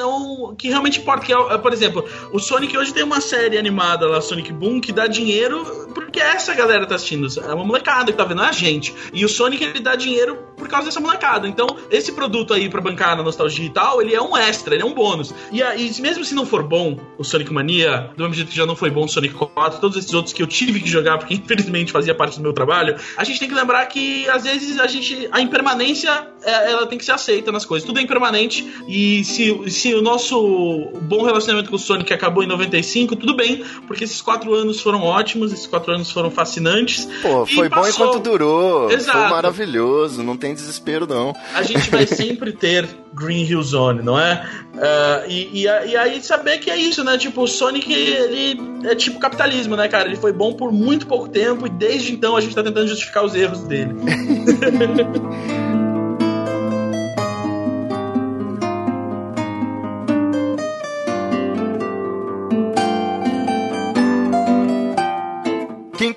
que realmente importa. Que é, é, por exemplo, o Sonic hoje tem uma série animada lá, Sonic Boom, que dá dinheiro porque essa galera tá assistindo. É uma molecada que tá vendo, é a gente. E o Sonic ele dá dinheiro por causa dessa molecada. Então, esse produto aí pra bancar na nostalgia e tal, ele é um extra, ele é um bônus. E aí, mesmo se não for bom o Sonic Mania, do mesmo jeito que já não foi bom o Sonic 4, todos esses outros que eu tive que jogar porque infelizmente fazia parte do meu trabalho, a gente tem que lembrar que às vezes a gente a impermanência é, ela tem que ser aceita nas coisas. Tudo é impermanente e se, se o nosso bom relacionamento com o Sonic acabou em 95, tudo bem, porque esses quatro anos foram ótimos, esses quatro anos foram fascinantes. Pô, foi bom passou. enquanto durou. Exato. Foi maravilhoso. Não tem desespero, não. a gente vai sempre ter Green Hill Zone, não é? Ah, e, e, e aí saber que é isso, né? Tipo, o Sonic, ele é tipo capitalismo, né, cara? Ele foi bom por muito pouco tempo e desde então a gente tá tentando justificar os erros dele.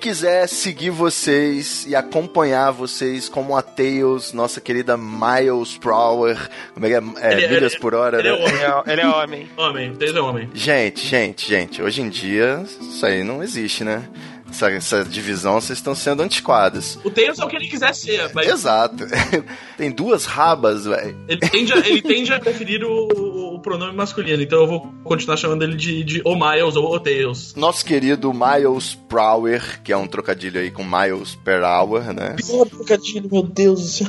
quiser seguir vocês e acompanhar vocês como a Tails, nossa querida Miles Prower, como é que é? É, Ele é- milhas ele- por hora, ele é né? homem. Ele é, é homem. Homem, desde é homem. Gente, gente, gente, hoje em dia isso aí não existe, né? Essa, essa divisão, vocês estão sendo antiquadas. O Tails é o que ele quiser ser, mas Exato. Tem duas rabas, velho. ele tende, a, ele tende a preferir o, o pronome masculino, então eu vou continuar chamando ele de, de O Miles ou O Tails. Nosso querido Miles Prower, que é um trocadilho aí com Miles per hour, né? Oh, trocadilho, meu Deus do céu.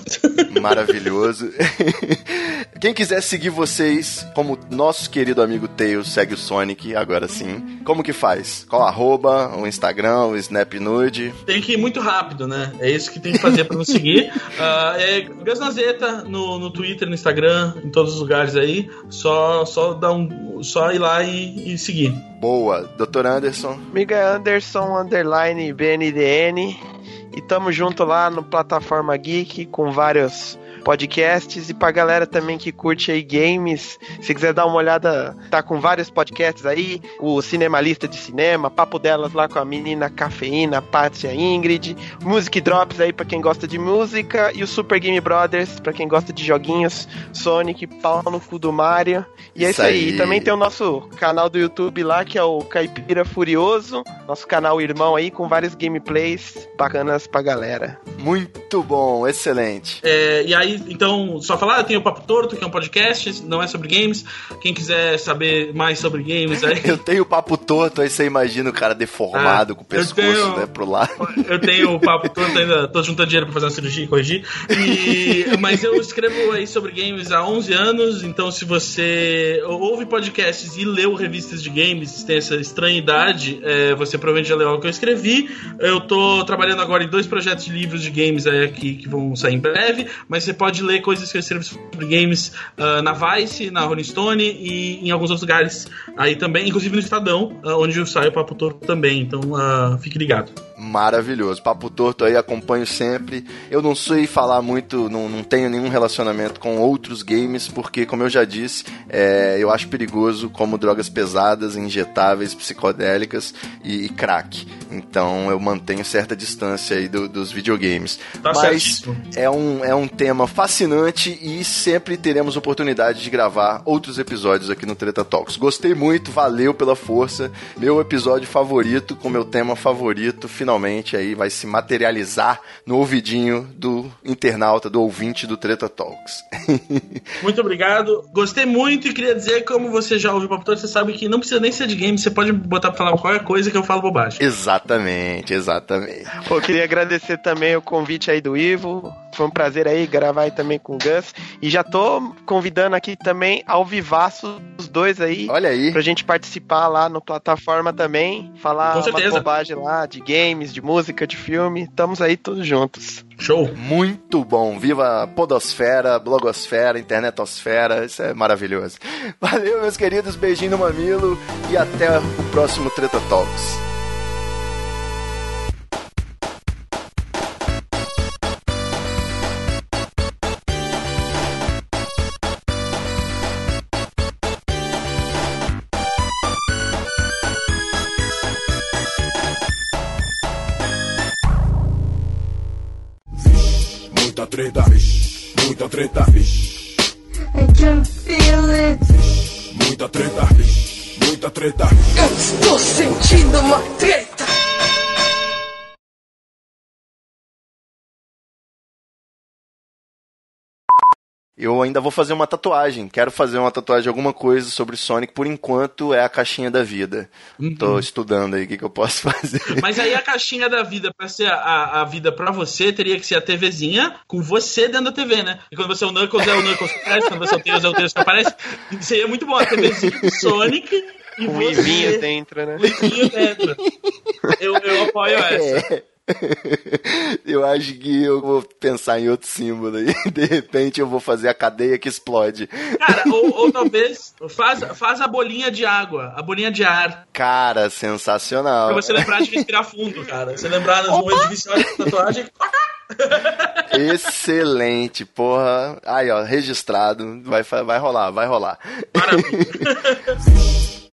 Maravilhoso. Quem quiser seguir vocês, como nosso querido amigo Tails segue o Sonic, agora sim. Como que faz? Qual arroba? O Instagram, o Snap Nude? Tem que ir muito rápido, né? É isso que tem que fazer pra nos seguir. Ah, é Gasnazeta no, no Twitter, no Instagram, em todos os lugares aí. Só, só, dar um, só ir lá e, e seguir. Boa. Dr. Anderson. Amiga é Anderson, underline BNDN. E tamo junto lá no Plataforma Geek com vários podcasts. E pra galera também que curte aí games, se quiser dar uma olhada, tá com vários podcasts aí. O Cinemalista de Cinema, Papo Delas lá com a menina Cafeína, Pátia Ingrid. Music Drops aí pra quem gosta de música. E o Super Game Brothers pra quem gosta de joguinhos. Sonic, pau no cu do Mario. E é isso, Isso aí. aí. E também tem o nosso canal do YouTube lá, que é o Caipira Furioso. Nosso canal irmão aí, com vários gameplays bacanas pra galera. Muito bom, excelente. É, e aí, então, só falar, tem o Papo Torto, que é um podcast, não é sobre games. Quem quiser saber mais sobre games aí. Eu tenho papo torto, aí você imagina o cara deformado Ah, com o pescoço, tenho- né, pro lado. Eu tenho o papo torto, ainda tô juntando dinheiro pra fazer uma cirurgia e corrigir. E- mas eu escrevo aí sobre games há 11 anos, então se você ouve podcasts e leu revistas de games, tem essa estranha idade, é, você provavelmente já leu algo que eu escrevi. Eu tô trabalhando agora em dois projetos de livros de games aí aqui que vão sair em breve, mas você pode ler coisas que eu sobre games ah, na Vice, na Rolling Stone e em alguns outros lugares aí também, inclusive no Estadão, ah, onde sai o Papo Torto também, então ah, fique ligado. Maravilhoso. Papo torto aí, acompanho sempre. Eu não sei falar muito, não, não tenho nenhum relacionamento com outros games, porque, como eu já disse, é, eu acho perigoso como drogas pesadas, injetáveis, psicodélicas e, e crack. Então eu mantenho certa distância aí do- dos videogames. Tá Mas é um, é um tema fascinante e sempre teremos oportunidade de gravar outros episódios aqui no Treta Talks. Gostei muito, valeu pela força. Meu episódio favorito, com meu tema favorito, finalmente aí vai se materializar no ouvidinho do internauta, do ouvinte do Treta Talks. Muito obrigado. Gostei muito e queria dizer, como você já ouviu o Papo Torto, você sabe que não precisa nem ser de game, você pode botar pra falar qualquer coisa que eu falo bobagem. exatamente, exatamente. Pô, queria agradecer também o convite aí do Ivo. Foi um prazer aí gravar aí também com o Gus. E já tô convidando aqui também ao vivaço os dois aí. Olha aí. Pra gente participar lá no plataforma também, falar Com uma certeza. bobagem lá de games, de música, de filme. Estamos aí todos juntos. Show. Muito bom. Viva a podosfera, blogosfera, internetosfera. Isso é maravilhoso. Valeu, meus queridos. Beijinho no mamilo e até o próximo Treta Talks. Treta, vixe. Muita treta, vixe. I can feel it. Muita treta, vixe. Muita treta. Eu estou sentindo uma treta. Eu ainda vou fazer uma tatuagem. Quero fazer uma tatuagem, alguma coisa sobre Sonic. Por enquanto, é a caixinha da vida. Tô estudando aí o que, que eu posso fazer. Mas aí a caixinha da vida, pra ser a, a vida pra você, teria que ser a TVzinha com você dentro da TV, né? E quando você é o Knuckles, é o Knuckles que aparece, quando você é o Tails, é o Tails que aparece. Seria muito bom a TVzinha do Sonic e Com o você... Ivinho dentro, né? O Ivinho dentro. Eu, eu apoio essa. É. Eu acho que eu vou pensar em outro símbolo aí. De repente eu vou fazer a cadeia que explode. Cara, ou, ou talvez faz, faz a bolinha de água, a bolinha de ar, Cara, sensacional. pra você lembrar de respirar fundo, cara. Você lembrar nos momentos de tatuagem. Excelente, porra. Aí, ó, registrado. Vai, vai rolar, vai rolar. Maravilha.